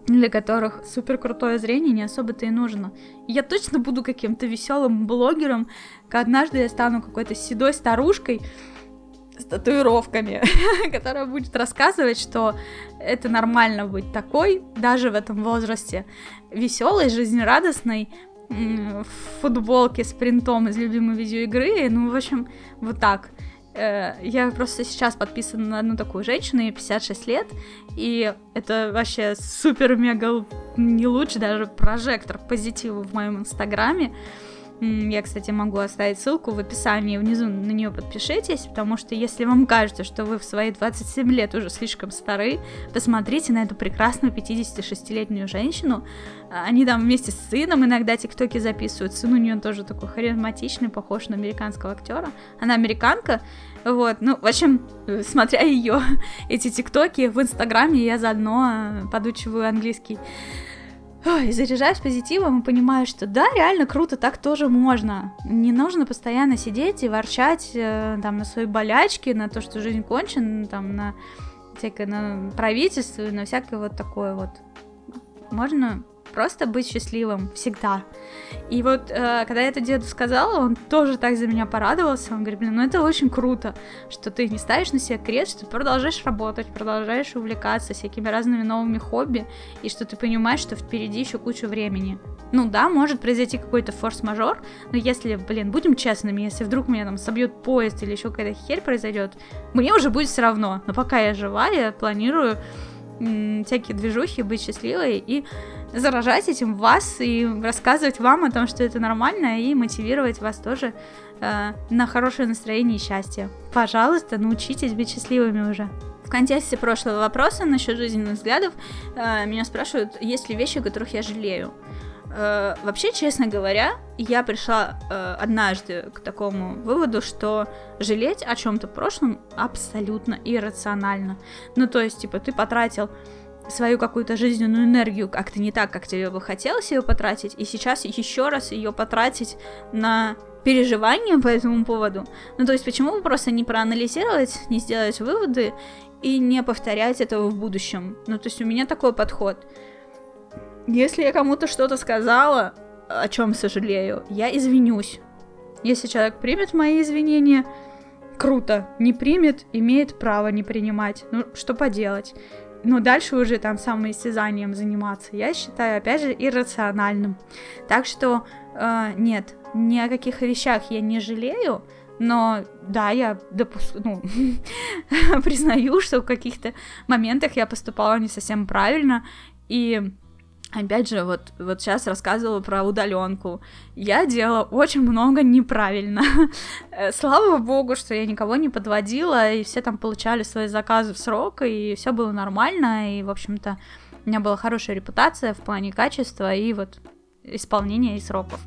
для которых супер крутое зрение не особо-то и нужно. Я точно буду каким-то веселым блогером, однажды я стану какой-то седой старушкой, с татуировками, которая будет рассказывать, что это нормально быть такой, даже в этом возрасте, веселой, жизнерадостной, в футболке с принтом из любимой видеоигры, ну, в общем, вот так. Э, я просто сейчас подписана на одну такую женщину, ей 56 лет, и это вообще супер-мега не лучше, даже прожектор позитива в моем инстаграме. Я, кстати, могу оставить ссылку в описании внизу, на нее подпишитесь, потому что если вам кажется, что вы в свои 27 лет уже слишком стары, посмотрите на эту прекрасную 56-летнюю женщину. Они там вместе с сыном иногда тиктоки записывают. Сын у нее тоже такой харизматичный, похож на американского актера. Она американка, вот, ну, в общем, смотря ее, эти тиктоки в инстаграме, я заодно подучиваю английский ой, заряжаюсь позитивом и понимаю, что да, реально круто, так тоже можно. Не нужно постоянно сидеть и ворчать э, там на свои болячки, на то, что жизнь кончена, там на всякое на правительство, на всякое вот такое вот. Можно просто быть счастливым всегда. И вот, э, когда я это деду сказала, он тоже так за меня порадовался. Он говорит, блин, ну это очень круто, что ты не ставишь на себя крест, что ты продолжаешь работать, продолжаешь увлекаться всякими разными новыми хобби, и что ты понимаешь, что впереди еще куча времени. Ну да, может произойти какой-то форс-мажор, но если, блин, будем честными, если вдруг меня там собьет поезд или еще какая-то херь произойдет, мне уже будет все равно. Но пока я жива, я планирую всякие движухи, быть счастливой и заражать этим вас и рассказывать вам о том, что это нормально, и мотивировать вас тоже э, на хорошее настроение и счастье. Пожалуйста, научитесь быть счастливыми уже. В контексте прошлого вопроса насчет жизненных взглядов э, меня спрашивают, есть ли вещи, о которых я жалею. Э, вообще, честно говоря, я пришла э, однажды к такому выводу, что жалеть о чем-то прошлом абсолютно иррационально. Ну, то есть, типа, ты потратил свою какую-то жизненную энергию как-то не так, как тебе бы хотелось ее потратить, и сейчас еще раз ее потратить на переживания по этому поводу. Ну, то есть, почему бы просто не проанализировать, не сделать выводы и не повторять этого в будущем? Ну, то есть, у меня такой подход. Если я кому-то что-то сказала, о чем сожалею, я извинюсь. Если человек примет мои извинения, круто. Не примет, имеет право не принимать. Ну, что поделать? Но дальше уже там самоистязанием заниматься, я считаю, опять же, иррациональным. Так что, э, нет, ни о каких вещах я не жалею, но да, я допуск... ну, признаю, что в каких-то моментах я поступала не совсем правильно, и Опять же, вот, вот сейчас рассказывала про удаленку. Я делала очень много неправильно. Э, слава богу, что я никого не подводила, и все там получали свои заказы в срок, и все было нормально, и, в общем-то, у меня была хорошая репутация в плане качества и вот исполнения и сроков.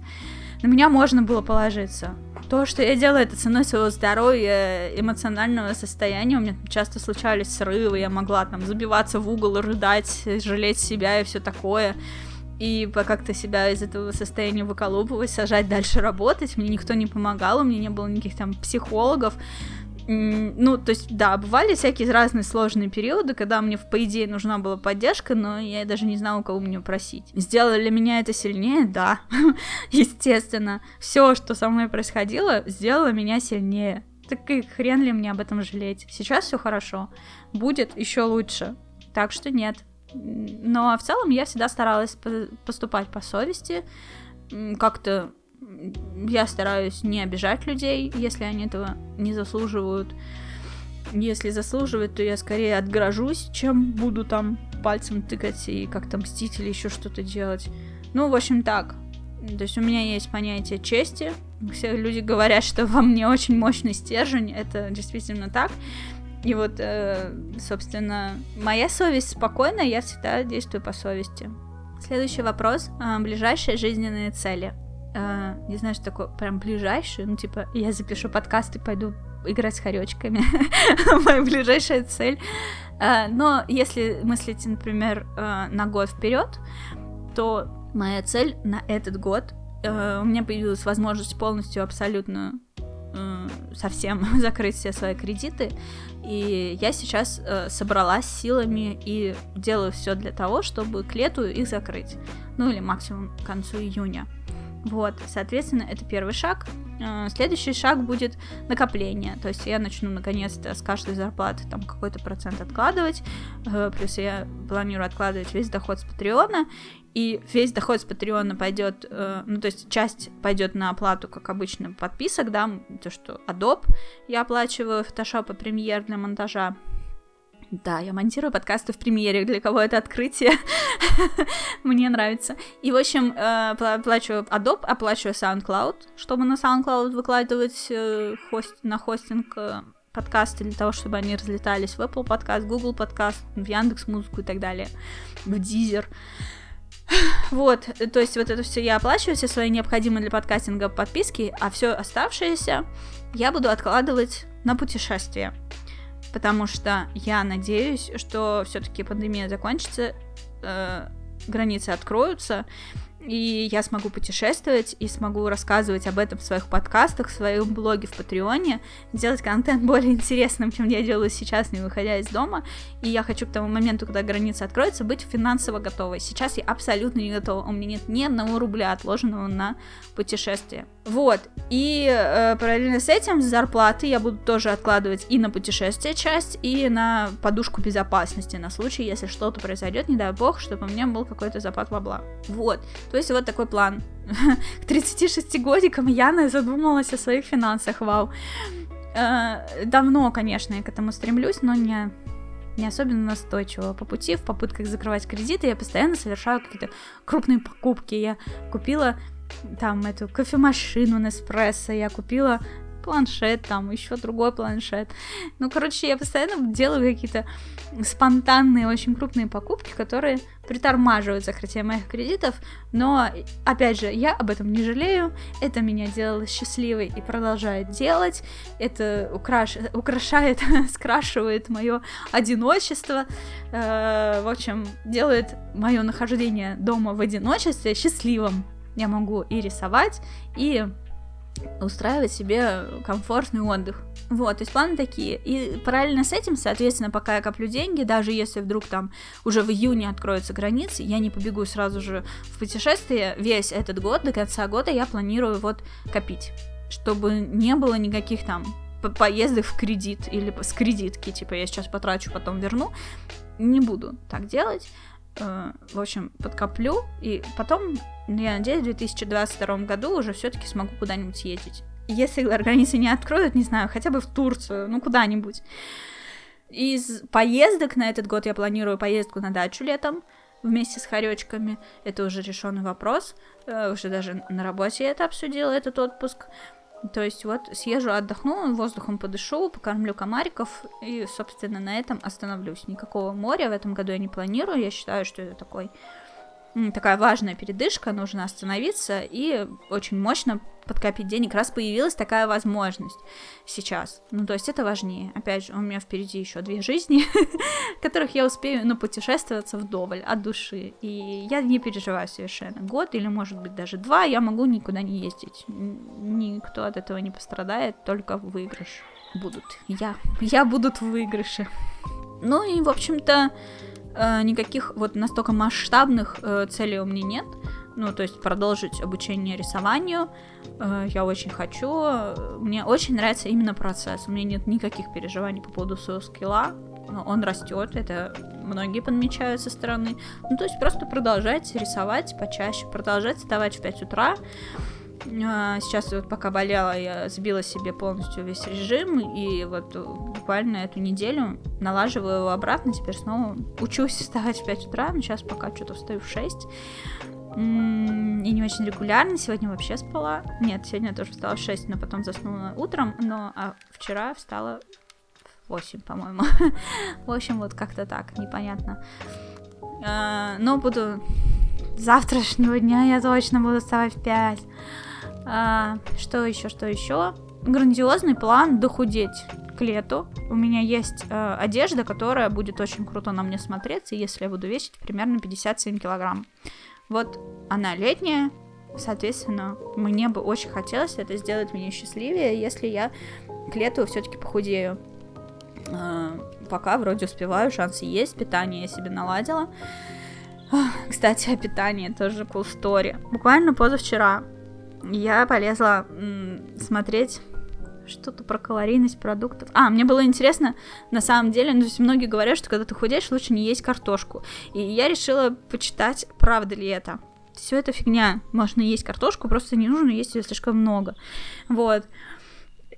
На меня можно было положиться. То, что я делаю, это ценой своего здоровья, эмоционального состояния. У меня часто случались срывы, я могла там забиваться в угол, рыдать, жалеть себя и все такое. И как-то себя из этого состояния выколупывать, сажать дальше работать. Мне никто не помогал, у меня не было никаких там психологов. Ну, то есть, да, бывали всякие разные сложные периоды, когда мне, по идее, нужна была поддержка, но я даже не знала, у кого мне просить. Сделали ли меня это сильнее? Да, естественно. Все, что со мной происходило, сделало меня сильнее. Так и хрен ли мне об этом жалеть? Сейчас все хорошо. Будет еще лучше. Так что нет. Но в целом я всегда старалась поступать по совести, как-то я стараюсь не обижать людей, если они этого не заслуживают. Если заслуживают, то я скорее отгражусь, чем буду там пальцем тыкать и как-то мстить или еще что-то делать. Ну, в общем, так. То есть у меня есть понятие чести. Все люди говорят, что во мне очень мощный стержень. Это действительно так. И вот, э, собственно, моя совесть спокойна, я всегда действую по совести. Следующий вопрос. А, ближайшие жизненные цели э, не знаю, что такое прям ближайшую, ну, типа, я запишу подкаст и пойду играть с хоречками. Моя ближайшая цель. Э, но если мыслить, например, э, на год вперед, то моя цель на этот год э, у меня появилась возможность полностью абсолютно совсем закрыть все свои кредиты. И я сейчас э, собралась силами и делаю все для того, чтобы к лету их закрыть. Ну или максимум к концу июня. Вот, соответственно, это первый шаг. Э, следующий шаг будет накопление. То есть я начну наконец-то с каждой зарплаты там какой-то процент откладывать. Э, плюс я планирую откладывать весь доход с Патреона. И весь доход с Патреона пойдет, э, ну то есть часть пойдет на оплату, как обычно, подписок, да, то, что Adobe я оплачиваю, Photoshop и Premiere для монтажа. Да, я монтирую подкасты в премьере, для кого это открытие. Мне нравится. И, в общем, э, оплачиваю Adobe, оплачиваю SoundCloud, чтобы на SoundCloud выкладывать э, хост... на хостинг э, подкасты для того, чтобы они разлетались в Apple подкаст, Google подкаст, в Яндекс Музыку и так далее, в Deezer. Вот, то есть вот это все я оплачиваю, все свои необходимые для подкастинга подписки, а все оставшееся я буду откладывать на путешествие потому что я надеюсь, что все-таки пандемия закончится, э, границы откроются, и я смогу путешествовать и смогу рассказывать об этом в своих подкастах, в своем блоге в Патреоне, делать контент более интересным, чем я делаю сейчас, не выходя из дома. И я хочу к тому моменту, когда границы откроются, быть финансово готовой. Сейчас я абсолютно не готова. У меня нет ни одного рубля отложенного на путешествие. Вот. И э, параллельно с этим зарплаты я буду тоже откладывать и на путешествие часть, и на подушку безопасности на случай, если что-то произойдет, не дай бог, чтобы у меня был какой-то запас бабла. Вот. То есть вот такой план. К 36 годикам Яна задумалась о своих финансах, вау. Э, давно, конечно, я к этому стремлюсь, но не, не особенно настойчиво. По пути, в попытках закрывать кредиты, я постоянно совершаю какие-то крупные покупки. Я купила там эту кофемашину Неспрессо, я купила планшет, там еще другой планшет. Ну, короче, я постоянно делаю какие-то спонтанные, очень крупные покупки, которые притормаживают закрытие моих кредитов, но, опять же, я об этом не жалею, это меня делало счастливой и продолжает делать, это украш... украшает, скрашивает мое одиночество, э, в общем, делает мое нахождение дома в одиночестве счастливым. Я могу и рисовать, и устраивать себе комфортный отдых. Вот, то есть планы такие. И параллельно с этим, соответственно, пока я коплю деньги, даже если вдруг там уже в июне откроются границы, я не побегу сразу же в путешествие. Весь этот год, до конца года я планирую вот копить, чтобы не было никаких там поездок в кредит или с кредитки, типа я сейчас потрачу, потом верну. Не буду так делать. Э, в общем, подкоплю, и потом, я надеюсь, в 2022 году уже все-таки смогу куда-нибудь съездить. Если границы не откроют, не знаю, хотя бы в Турцию, ну куда-нибудь. Из поездок на этот год я планирую поездку на дачу летом вместе с хоречками. Это уже решенный вопрос. Э, уже даже на работе я это обсудила, этот отпуск. То есть вот съезжу, отдохну, воздухом подышу, покормлю комариков и, собственно, на этом остановлюсь. Никакого моря в этом году я не планирую. Я считаю, что это такой такая важная передышка, нужно остановиться и очень мощно подкопить денег, раз появилась такая возможность сейчас. Ну, то есть это важнее. Опять же, у меня впереди еще две жизни, которых я успею, ну, путешествоваться вдоволь, от души. И я не переживаю совершенно. Год или, может быть, даже два я могу никуда не ездить. Никто от этого не пострадает, только выигрыш будут. Я, я буду в выигрыше. Ну и, в общем-то, э, никаких вот настолько масштабных э, целей у меня нет ну, то есть продолжить обучение рисованию. Э, я очень хочу. Мне очень нравится именно процесс. У меня нет никаких переживаний по поводу своего скилла. Он растет, это многие подмечают со стороны. Ну, то есть просто продолжать рисовать почаще, продолжать вставать в 5 утра. Э, сейчас вот пока болела, я сбила себе полностью весь режим, и вот буквально эту неделю налаживаю его обратно, теперь снова учусь вставать в 5 утра, но сейчас пока что-то встаю в 6 и не очень регулярно. Сегодня вообще спала. Нет, сегодня я тоже встала в 6, но потом заснула утром. Но а вчера встала в 8, по-моему. в общем, вот как-то так, непонятно. А, но буду... Завтрашнего дня я точно буду вставать в 5. А, что еще, что еще? Грандиозный план дохудеть к лету. У меня есть э, одежда, которая будет очень круто на мне смотреться, если я буду весить примерно 57 килограмм. Вот она летняя, соответственно, мне бы очень хотелось это сделать меня счастливее, если я к лету все-таки похудею. А, пока вроде успеваю, шансы есть, питание я себе наладила. Кстати, о питании тоже cool story. Буквально позавчера я полезла смотреть что-то про калорийность продуктов. А, мне было интересно, на самом деле, ну, то есть многие говорят, что когда ты худеешь, лучше не есть картошку. И я решила почитать, правда ли это. Все это фигня. Можно есть картошку, просто не нужно есть ее слишком много. Вот.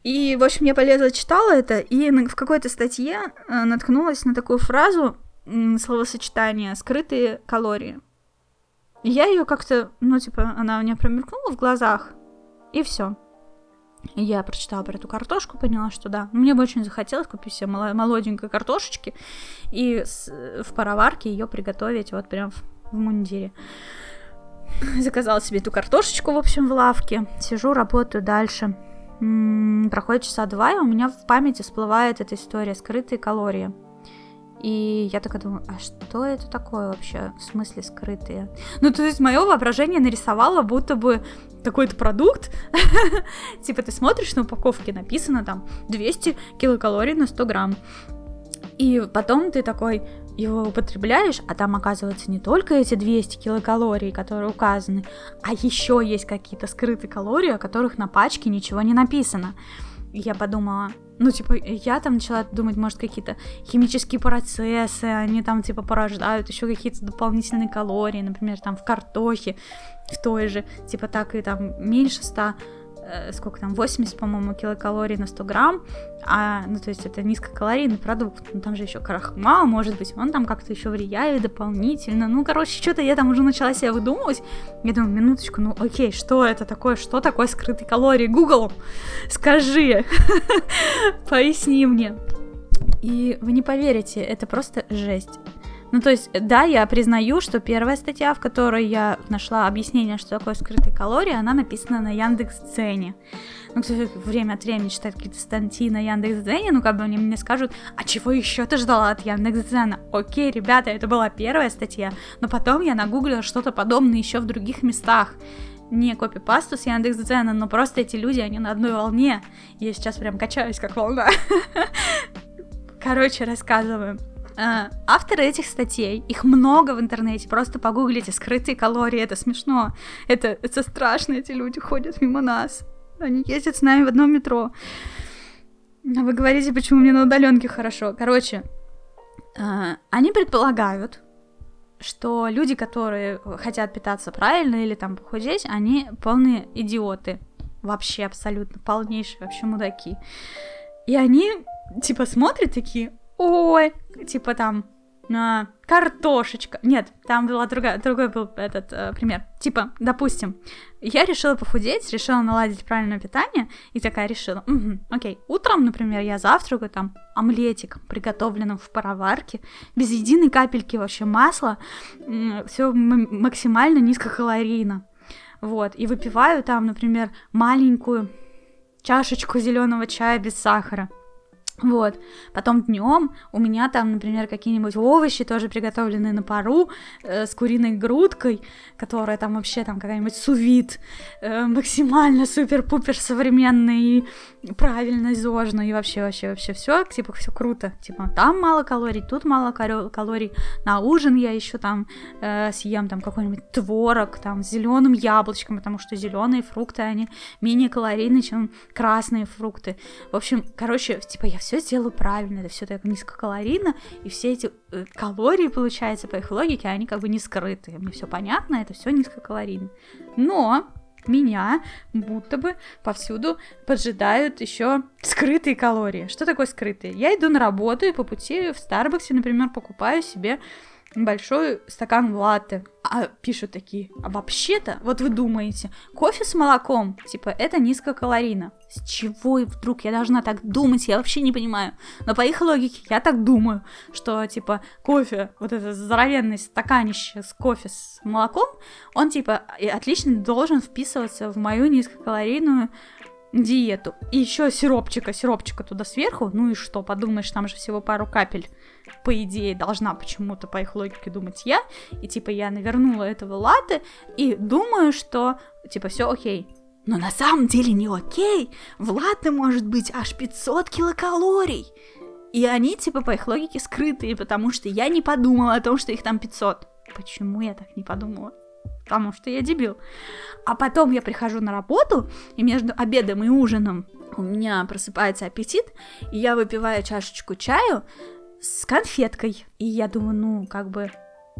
И, в общем, я полезла, читала это, и в какой-то статье э, наткнулась на такую фразу, словосочетание «скрытые калории». Я ее как-то, ну, типа, она у меня промелькнула в глазах, и все. Я прочитала про эту картошку, поняла, что да. Мне бы очень захотелось купить себе молоденькой картошечки и с, в пароварке ее приготовить вот прям в, в мундире. Заказала себе эту картошечку, в общем, в лавке. Сижу, работаю дальше. М-м, проходит часа два, и у меня в памяти всплывает эта история «Скрытые калории». И я такая думаю, а что это такое вообще? В смысле скрытые? Ну, то есть мое воображение нарисовало, будто бы какой-то продукт. типа ты смотришь на упаковке, написано там 200 килокалорий на 100 грамм. И потом ты такой его употребляешь, а там оказывается не только эти 200 килокалорий, которые указаны, а еще есть какие-то скрытые калории, о которых на пачке ничего не написано. Я подумала, ну, типа, я там начала думать, может, какие-то химические процессы, они там, типа, порождают еще какие-то дополнительные калории, например, там в картохе, в той же, типа, так и там меньше 100 э, сколько там, 80, по-моему, килокалорий на 100 грамм, а, ну, то есть это низкокалорийный продукт, ну, там же еще крахмал, может быть, он там как-то еще влияет дополнительно, ну, короче, что-то я там уже начала себя выдумывать, я думаю, минуточку, ну, окей, что это такое, что такое скрытые калории, Google, скажи, поясни мне. И вы не поверите, это просто жесть. Ну, то есть, да, я признаю, что первая статья, в которой я нашла объяснение, что такое скрытые калории, она написана на Яндекс.Цене. Ну, кстати, время от времени читать какие-то статьи на Яндекс.Дзене, ну, как бы они мне скажут, а чего еще ты ждала от Яндекс.Дзена? Окей, ребята, это была первая статья, но потом я нагуглила что-то подобное еще в других местах не копипасту с Яндекс.Дзена, но просто эти люди, они на одной волне. Я сейчас прям качаюсь как волна. Короче, рассказываю. Uh, авторы этих статей, их много в интернете, просто погуглите скрытые калории, это смешно, это, это страшно, эти люди ходят мимо нас, они ездят с нами в одном метро. А вы говорите, почему мне на удаленке хорошо. Короче, uh, они предполагают, что люди, которые хотят питаться правильно или там похудеть, они полные идиоты. Вообще абсолютно полнейшие вообще мудаки. И они типа смотрят такие, ой, типа там, а, картошечка. Нет, там была другая, другой был этот э, пример. Типа, допустим, я решила похудеть, решила наладить правильное питание, и такая решила, угу, окей, утром, например, я завтракаю там омлетик, приготовленным в пароварке, без единой капельки вообще масла, все максимально низкокалорийно. Вот, и выпиваю там, например, маленькую чашечку зеленого чая без сахара. Вот. Потом днем у меня там, например, какие-нибудь овощи тоже приготовленные на пару э, с куриной грудкой, которая там вообще там какая-нибудь сувит, э, максимально супер-пупер современный правильно зожно и вообще вообще вообще все типа все круто, типа там мало калорий, тут мало калорий, на ужин я еще там э, съем там какой-нибудь творог там с зеленым яблочком, потому что зеленые фрукты они менее калорийны, чем красные фрукты. В общем, короче, типа я все сделаю правильно, это все так низкокалорийно, и все эти э, калории, получается, по их логике, они как бы не скрытые. Мне все понятно, это все низкокалорийно. Но меня будто бы повсюду поджидают еще скрытые калории. Что такое скрытые? Я иду на работу и по пути в Старбаксе, например, покупаю себе большой стакан латте. А пишут такие, а вообще-то, вот вы думаете, кофе с молоком, типа, это низкокалорийно. С чего и вдруг я должна так думать, я вообще не понимаю. Но по их логике я так думаю, что, типа, кофе, вот это здоровенный стаканище с кофе с молоком, он, типа, отлично должен вписываться в мою низкокалорийную диету. И еще сиропчика, сиропчика туда сверху. Ну и что, подумаешь, там же всего пару капель. По идее, должна почему-то, по их логике, думать я. И типа я навернула этого латы и думаю, что типа все окей. Но на самом деле не окей. В латте может быть аж 500 килокалорий. И они, типа, по их логике скрытые, потому что я не подумала о том, что их там 500. Почему я так не подумала? Потому что я дебил. А потом я прихожу на работу, и между обедом и ужином у меня просыпается аппетит, и я выпиваю чашечку чаю с конфеткой. И я думаю, ну, как бы,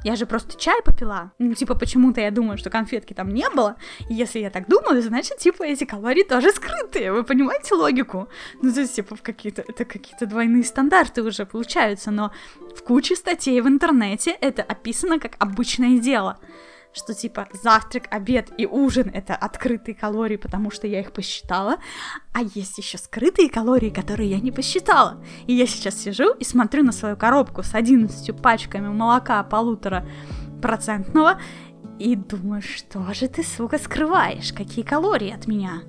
я же просто чай попила. Ну, типа, почему-то я думаю, что конфетки там не было. И если я так думаю, значит, типа, эти калории тоже скрытые. Вы понимаете логику? Ну, то есть, типа, какие-то, это какие-то двойные стандарты уже получаются. Но в куче статей в интернете это описано как обычное дело что типа завтрак, обед и ужин это открытые калории, потому что я их посчитала, а есть еще скрытые калории, которые я не посчитала. И я сейчас сижу и смотрю на свою коробку с 11 пачками молока полутора процентного и думаю, что же ты, сука, скрываешь, какие калории от меня.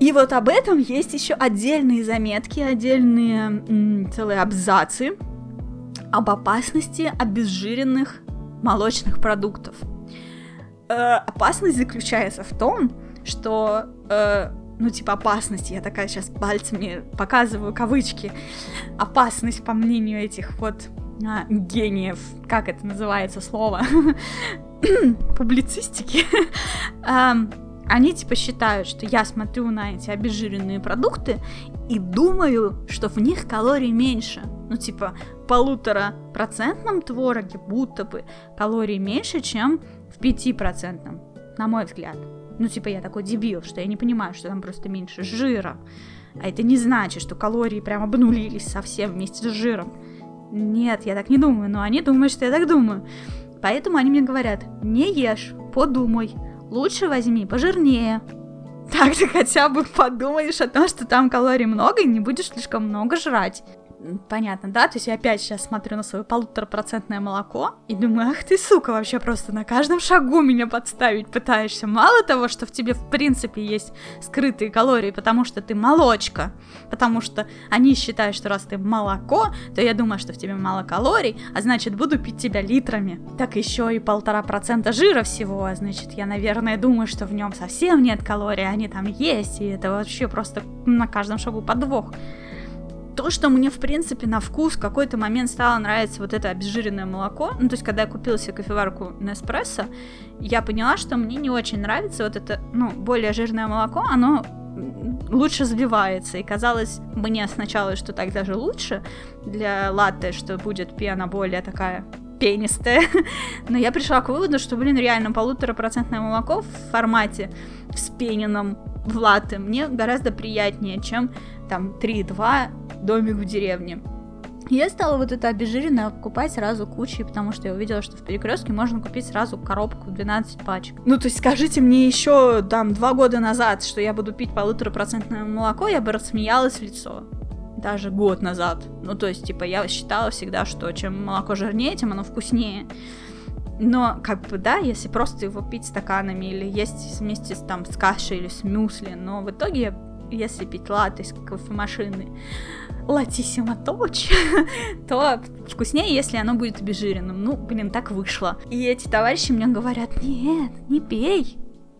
И вот об этом есть еще отдельные заметки, отдельные целые абзацы об опасности обезжиренных молочных продуктов. Э, опасность заключается в том, что, э, ну, типа, опасность, я такая сейчас пальцами показываю кавычки, опасность, по мнению этих вот а, гениев, как это называется слово, публицистики, они типа считают, что я смотрю на эти обезжиренные продукты и думаю, что в них калорий меньше. Ну, типа, полутора процентном твороге будто бы калорий меньше, чем в пяти процентном, на мой взгляд. Ну, типа, я такой дебил, что я не понимаю, что там просто меньше жира. А это не значит, что калории прям обнулились совсем вместе с жиром. Нет, я так не думаю, но они думают, что я так думаю. Поэтому они мне говорят, не ешь, подумай, лучше возьми пожирнее. Так ты хотя бы подумаешь о том, что там калорий много и не будешь слишком много жрать понятно, да? То есть я опять сейчас смотрю на свое полуторапроцентное молоко и думаю, ах ты, сука, вообще просто на каждом шагу меня подставить пытаешься. Мало того, что в тебе в принципе есть скрытые калории, потому что ты молочка, потому что они считают, что раз ты молоко, то я думаю, что в тебе мало калорий, а значит буду пить тебя литрами. Так еще и полтора процента жира всего, а значит я, наверное, думаю, что в нем совсем нет калорий, они там есть, и это вообще просто на каждом шагу подвох то, что мне, в принципе, на вкус в какой-то момент стало нравиться вот это обезжиренное молоко, ну, то есть, когда я купила себе кофеварку Неспрессо, я поняла, что мне не очень нравится вот это, ну, более жирное молоко, оно лучше взбивается, и казалось мне сначала, что так даже лучше для латте, что будет пена более такая пенистая. Но я пришла к выводу, что, блин, реально полуторапроцентное молоко в формате с пененным в латте мне гораздо приятнее, чем там 3,2 домик в деревне. Я стала вот это обезжиренное покупать сразу кучей, потому что я увидела, что в перекрестке можно купить сразу коробку 12 пачек. Ну, то есть скажите мне еще там два года назад, что я буду пить полуторапроцентное молоко, я бы рассмеялась в лицо. Даже год назад. Ну, то есть, типа, я считала всегда, что чем молоко жирнее, тем оно вкуснее. Но, как бы, да, если просто его пить стаканами или есть вместе с, там, с кашей или с мюсли, но в итоге если пить латте из кофемашины латиссимо точ, то вкуснее, если оно будет обезжиренным. Ну, блин, так вышло. И эти товарищи мне говорят, нет, не пей,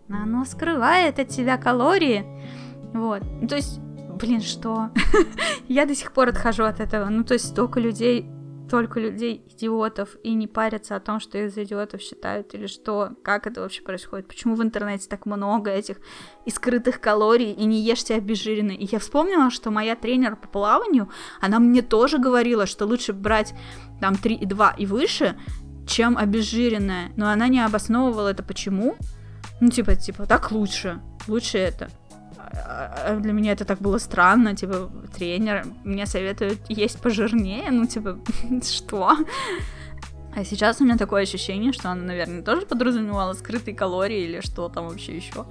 оно скрывает от тебя калории. Вот, ну, то есть, блин, что? Я до сих пор отхожу от этого. Ну, то есть, столько людей только людей идиотов и не парятся о том, что их за идиотов считают или что, как это вообще происходит, почему в интернете так много этих и скрытых калорий, и не ешьте обезжиренные. И я вспомнила, что моя тренер по плаванию, она мне тоже говорила, что лучше брать там 3,2 и выше, чем обезжиренное, но она не обосновывала это почему. Ну, типа, типа, так лучше, лучше это. А, для меня это так было странно, типа, тренер мне советует есть пожирнее, ну, типа, что? А сейчас у меня такое ощущение, что она, наверное, тоже подразумевала скрытые калории или что там вообще еще.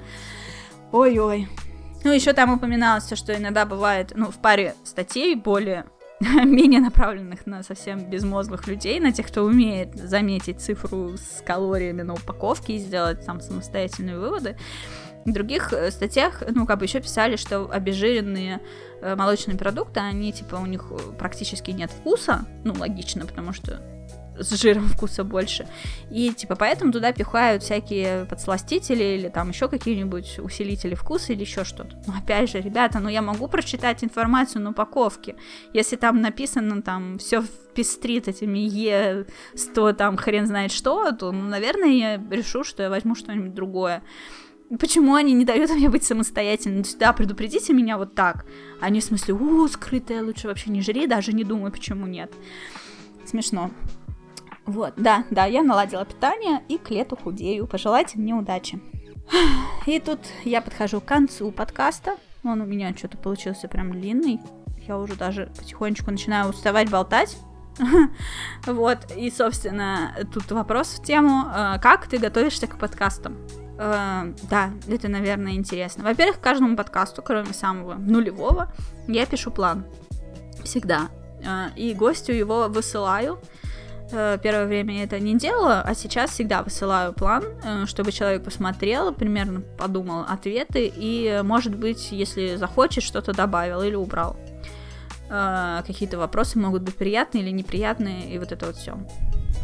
Ой-ой. Ну, еще там упоминалось, что иногда бывает, ну, в паре статей более менее направленных на совсем безмозглых людей, на тех, кто умеет заметить цифру с калориями на упаковке и сделать там самостоятельные выводы. В других э, статьях, ну, как бы еще писали, что обезжиренные э, молочные продукты, они, типа, у них э, практически нет вкуса, ну, логично, потому что с жиром вкуса больше. И типа поэтому туда пихают всякие подсластители или там еще какие-нибудь усилители вкуса или еще что-то. Но опять же, ребята, ну я могу прочитать информацию на упаковке. Если там написано там все пестрит этими Е100 там хрен знает что, то, ну, наверное, я решу, что я возьму что-нибудь другое. Почему они не дают мне быть самостоятельным? То да, предупредите меня вот так. Они в смысле, у, скрытая, лучше вообще не жри, даже не думай, почему нет. Смешно. Вот, да, да, я наладила питание и к лету худею. Пожелайте мне удачи. И тут я подхожу к концу подкаста. Он у меня что-то получился прям длинный. Я уже даже потихонечку начинаю уставать болтать. Вот, и, собственно, тут вопрос в тему, э, как ты готовишься к подкастам? Э, да, это, наверное, интересно. Во-первых, каждому подкасту, кроме самого нулевого, я пишу план. Всегда. Э, и гостю его высылаю. Э, первое время я это не делала, а сейчас всегда высылаю план, чтобы человек посмотрел, примерно подумал ответы и, может быть, если захочет, что-то добавил или убрал. Какие-то вопросы могут быть приятные или неприятные, и вот это вот все.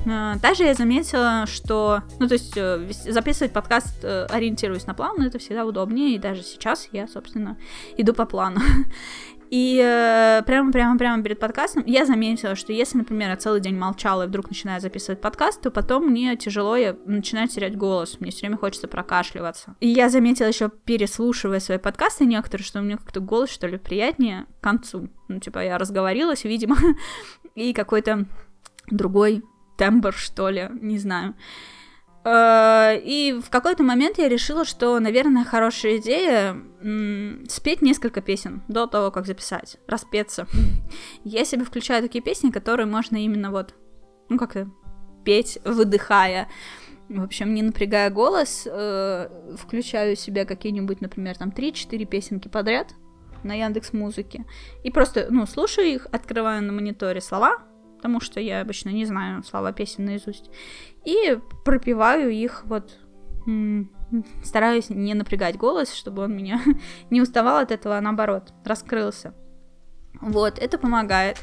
Э, также я заметила, что, ну, то есть э, записывать подкаст, э, ориентируясь на план, это всегда удобнее, и даже сейчас я, собственно, иду по плану. И прямо-прямо-прямо перед подкастом я заметила, что если, например, я целый день молчала и вдруг начинаю записывать подкаст, то потом мне тяжело, я начинаю терять голос, мне все время хочется прокашливаться. И я заметила еще, переслушивая свои подкасты некоторые, что у меня как-то голос, что ли, приятнее к концу. Ну, типа, я разговорилась, видимо, и какой-то другой тембр, что ли, не знаю. Э, и в какой-то момент я решила, что, наверное, хорошая идея спеть несколько песен до того, как записать, распеться. Я себе включаю такие песни, которые можно именно вот, ну как-то петь, выдыхая. В общем, не напрягая голос, э, включаю себе какие-нибудь, например, там 3-4 песенки подряд на Яндекс Музыке и просто, ну, слушаю их, открываю на мониторе слова, потому что я обычно не знаю слова песен наизусть, и пропиваю их вот стараюсь не напрягать голос, чтобы он меня не уставал от этого, а наоборот, раскрылся. Вот, это помогает.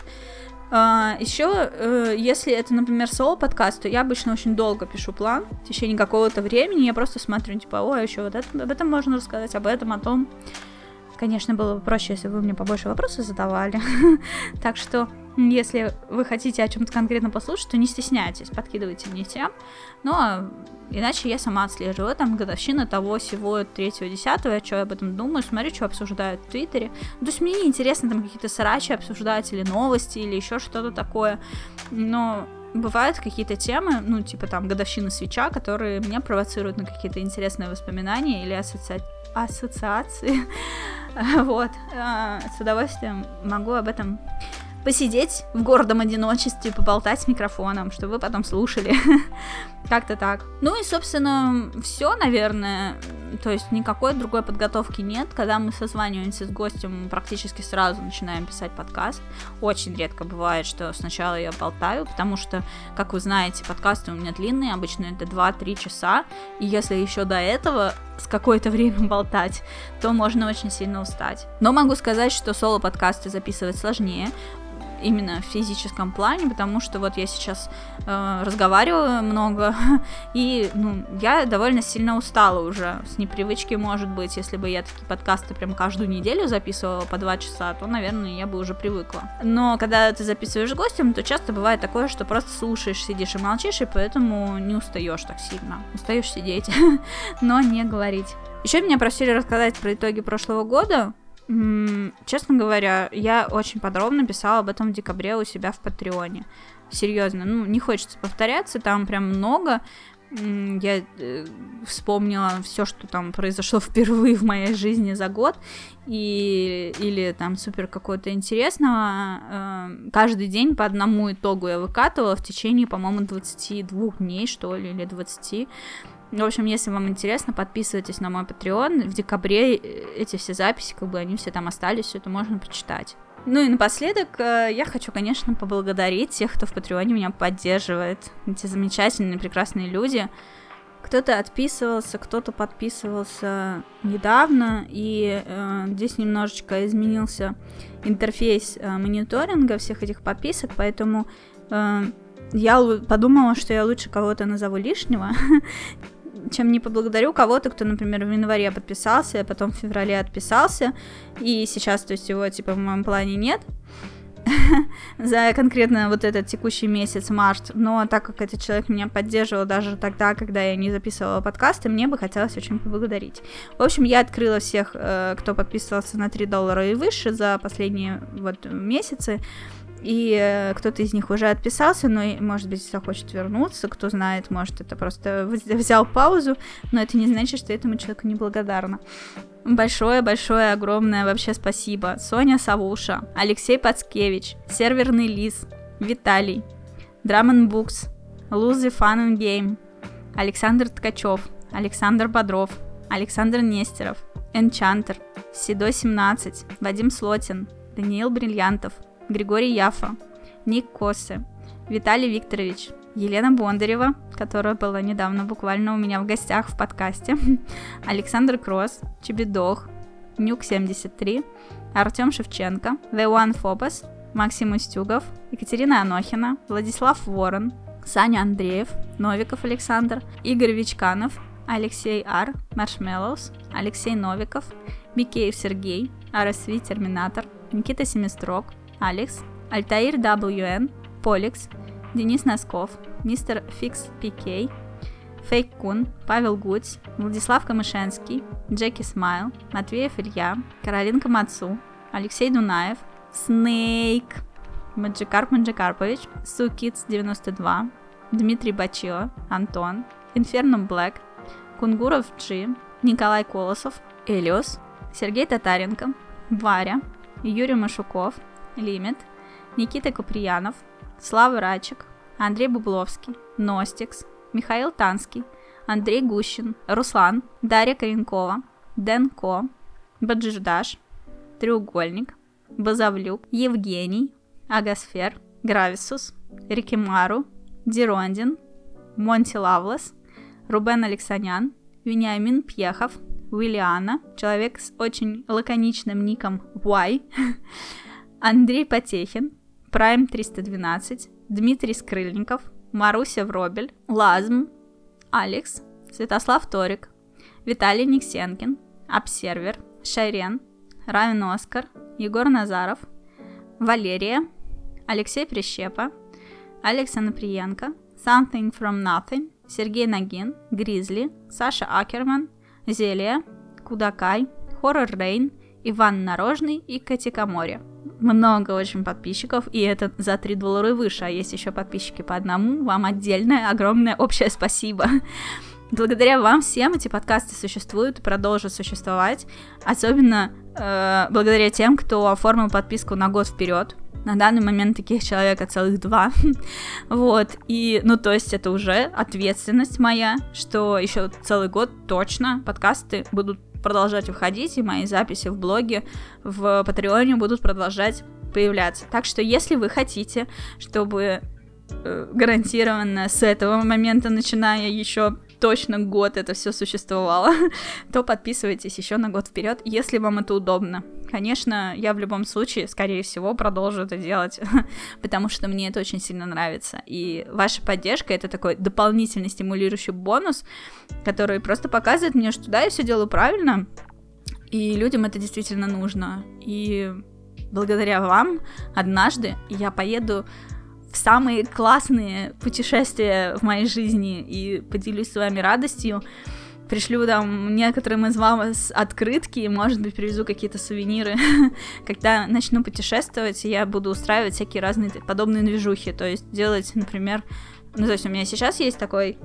Uh, еще, uh, если это, например, соло-подкаст, то я обычно очень долго пишу план, в течение какого-то времени я просто смотрю, типа, ой, еще вот это, об этом можно рассказать, об этом, о том. Конечно, было бы проще, если бы вы мне побольше вопросов задавали. так что, если вы хотите о чем-то конкретно послушать, то не стесняйтесь, подкидывайте мне тем. Но иначе я сама отслеживаю. Там годовщина того, всего, третьего, десятого, я что об этом думаю, смотрю, что обсуждают в Твиттере. То есть мне интересно там какие-то срачи обсуждать, или новости, или еще что-то такое. Но бывают какие-то темы, ну, типа там годовщина свеча, которые меня провоцируют на какие-то интересные воспоминания или ассоци... ассоциации. вот. А, с удовольствием могу об этом посидеть в гордом одиночестве, поболтать с микрофоном, чтобы вы потом слушали. Как-то так. Ну и, собственно, все, наверное. То есть никакой другой подготовки нет. Когда мы созваниваемся с гостем, мы практически сразу начинаем писать подкаст. Очень редко бывает, что сначала я болтаю, потому что, как вы знаете, подкасты у меня длинные, обычно это 2-3 часа. И если еще до этого с какое-то время болтать, то можно очень сильно устать. Но могу сказать, что соло-подкасты записывать сложнее именно в физическом плане, потому что вот я сейчас э, разговариваю много, и ну, я довольно сильно устала уже с непривычки, может быть, если бы я такие подкасты прям каждую неделю записывала по два часа, то, наверное, я бы уже привыкла. Но когда ты записываешь гостем, то часто бывает такое, что просто слушаешь, сидишь и молчишь, и поэтому не устаешь так сильно. Устаешь сидеть, но не говорить. Еще меня просили рассказать про итоги прошлого года, Честно говоря, я очень подробно писала об этом в декабре у себя в Патреоне. Серьезно, ну, не хочется повторяться, там прям много. Я э, вспомнила все, что там произошло впервые в моей жизни за год, и или там супер какого-то интересного. Э, каждый день по одному итогу я выкатывала в течение, по-моему, 22 дней, что ли, или 20. В общем, если вам интересно, подписывайтесь на мой Patreon. В декабре э, эти все записи, как бы они все там остались, все это можно почитать. Ну и напоследок э, я хочу, конечно, поблагодарить тех, кто в Патреоне меня поддерживает. Эти замечательные, прекрасные люди. Кто-то отписывался, кто-то подписывался недавно, и э, здесь немножечко изменился интерфейс э, мониторинга всех этих подписок, поэтому э, я подумала, что я лучше кого-то назову лишнего, чем не поблагодарю кого-то, кто, например, в январе подписался, а потом в феврале отписался, и сейчас, то есть его, типа, в моем плане нет, за конкретно вот этот текущий месяц, март, но так как этот человек меня поддерживал даже тогда, когда я не записывала подкасты, мне бы хотелось очень поблагодарить. В общем, я открыла всех, э, кто подписывался на 3 доллара и выше за последние вот месяцы, и э, кто-то из них уже отписался, но, может быть, захочет вернуться, кто знает, может, это просто взял паузу, но это не значит, что этому человеку неблагодарна. Большое-большое, огромное вообще спасибо. Соня Савуша, Алексей Пацкевич, Серверный Лис, Виталий, Драмон Букс, Лузы Фан Гейм, Александр Ткачев, Александр Бодров, Александр Нестеров, Энчантер, Седой 17, Вадим Слотин, Даниил Бриллиантов, Григорий Яфа, Ник Косы, Виталий Викторович, Елена Бондарева, которая была недавно буквально у меня в гостях в подкасте, Александр Кросс, Чебедох, Нюк 73, Артем Шевченко, The One Phobos, Максим Устюгов, Екатерина Анохина, Владислав Ворон, Саня Андреев, Новиков Александр, Игорь Вичканов, Алексей Ар, Маршмеллоус, Алексей Новиков, Микеев Сергей, RSV Терминатор, Никита Семистрок, Алекс, Альтаир WN, Поликс, Денис Носков, Мистер Фикс Пикей, Фейк Кун, Павел Гудь, Владислав Камышенский, Джеки Смайл, Матвеев Илья, Каролинка Мацу, Алексей Дунаев, Снейк, Маджикарп Маджикарпович, Сукиц 92, Дмитрий Бачило, Антон, Инфернум Блэк, Кунгуров Джи, Николай Колосов, Элиос, Сергей Татаренко, Варя, Юрий Машуков, Лимит, Никита Куприянов, Слава Рачек, Андрей Бубловский, Ностикс, Михаил Танский, Андрей Гущин, Руслан, Дарья Коренкова, Дэн Ко, Баджиждаш, Треугольник, Базавлюк, Евгений, Агасфер, Грависус, Рикимару, Дирондин, Монти Лавлес, Рубен Алексанян, Вениамин Пьехов, Уиллиана, человек с очень лаконичным ником Y, Андрей Потехин, Прайм 312, Дмитрий Скрыльников, Маруся Вробель, Лазм, Алекс, Святослав Торик, Виталий Никсенкин, Обсервер, Шайрен, Равин Оскар, Егор Назаров, Валерия, Алексей Прищепа, Алекс Анаприенко, Something from Nothing, Сергей Нагин, Гризли, Саша Акерман, Зелия, Кудакай, Хоррор Рейн, Иван Нарожный и Катика Море. Много очень подписчиков, и это за 3 доллара выше, а есть еще подписчики по одному. Вам отдельное, огромное общее спасибо. Благодаря вам всем эти подкасты существуют и продолжат существовать, особенно э, благодаря тем, кто оформил подписку на год вперед. На данный момент таких человека целых два. вот. И, ну, то есть это уже ответственность моя, что еще целый год точно подкасты будут продолжать выходить, и мои записи в блоге, в Патреоне будут продолжать появляться. Так что, если вы хотите, чтобы э, гарантированно с этого момента, начиная еще точно год это все существовало, то подписывайтесь еще на год вперед, если вам это удобно. Конечно, я в любом случае, скорее всего, продолжу это делать, потому что мне это очень сильно нравится. И ваша поддержка это такой дополнительный стимулирующий бонус, который просто показывает мне, что да, я все делаю правильно, и людям это действительно нужно. И благодаря вам однажды я поеду в самые классные путешествия в моей жизни и поделюсь с вами радостью. Пришлю там некоторым из вас открытки, может быть, привезу какие-то сувениры. Когда начну путешествовать, я буду устраивать всякие разные подобные движухи. То есть делать, например, ну, то есть у меня сейчас есть такой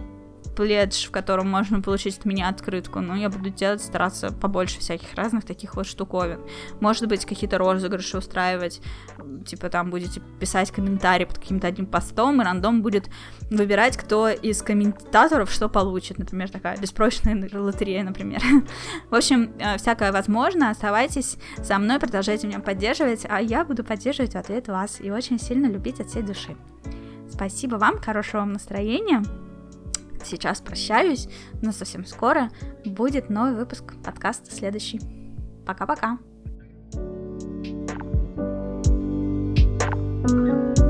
пледж, в котором можно получить от меня открытку, но я буду делать, стараться побольше всяких разных таких вот штуковин. Может быть, какие-то розыгрыши устраивать, типа там будете писать комментарий под каким-то одним постом, и рандом будет выбирать, кто из комментаторов что получит, например, такая беспрочная лотерея, например. В общем, э, всякое возможно, оставайтесь со мной, продолжайте меня поддерживать, а я буду поддерживать в ответ вас и очень сильно любить от всей души. Спасибо вам, хорошего вам настроения сейчас прощаюсь, но совсем скоро будет новый выпуск подкаста следующий. Пока-пока! thank you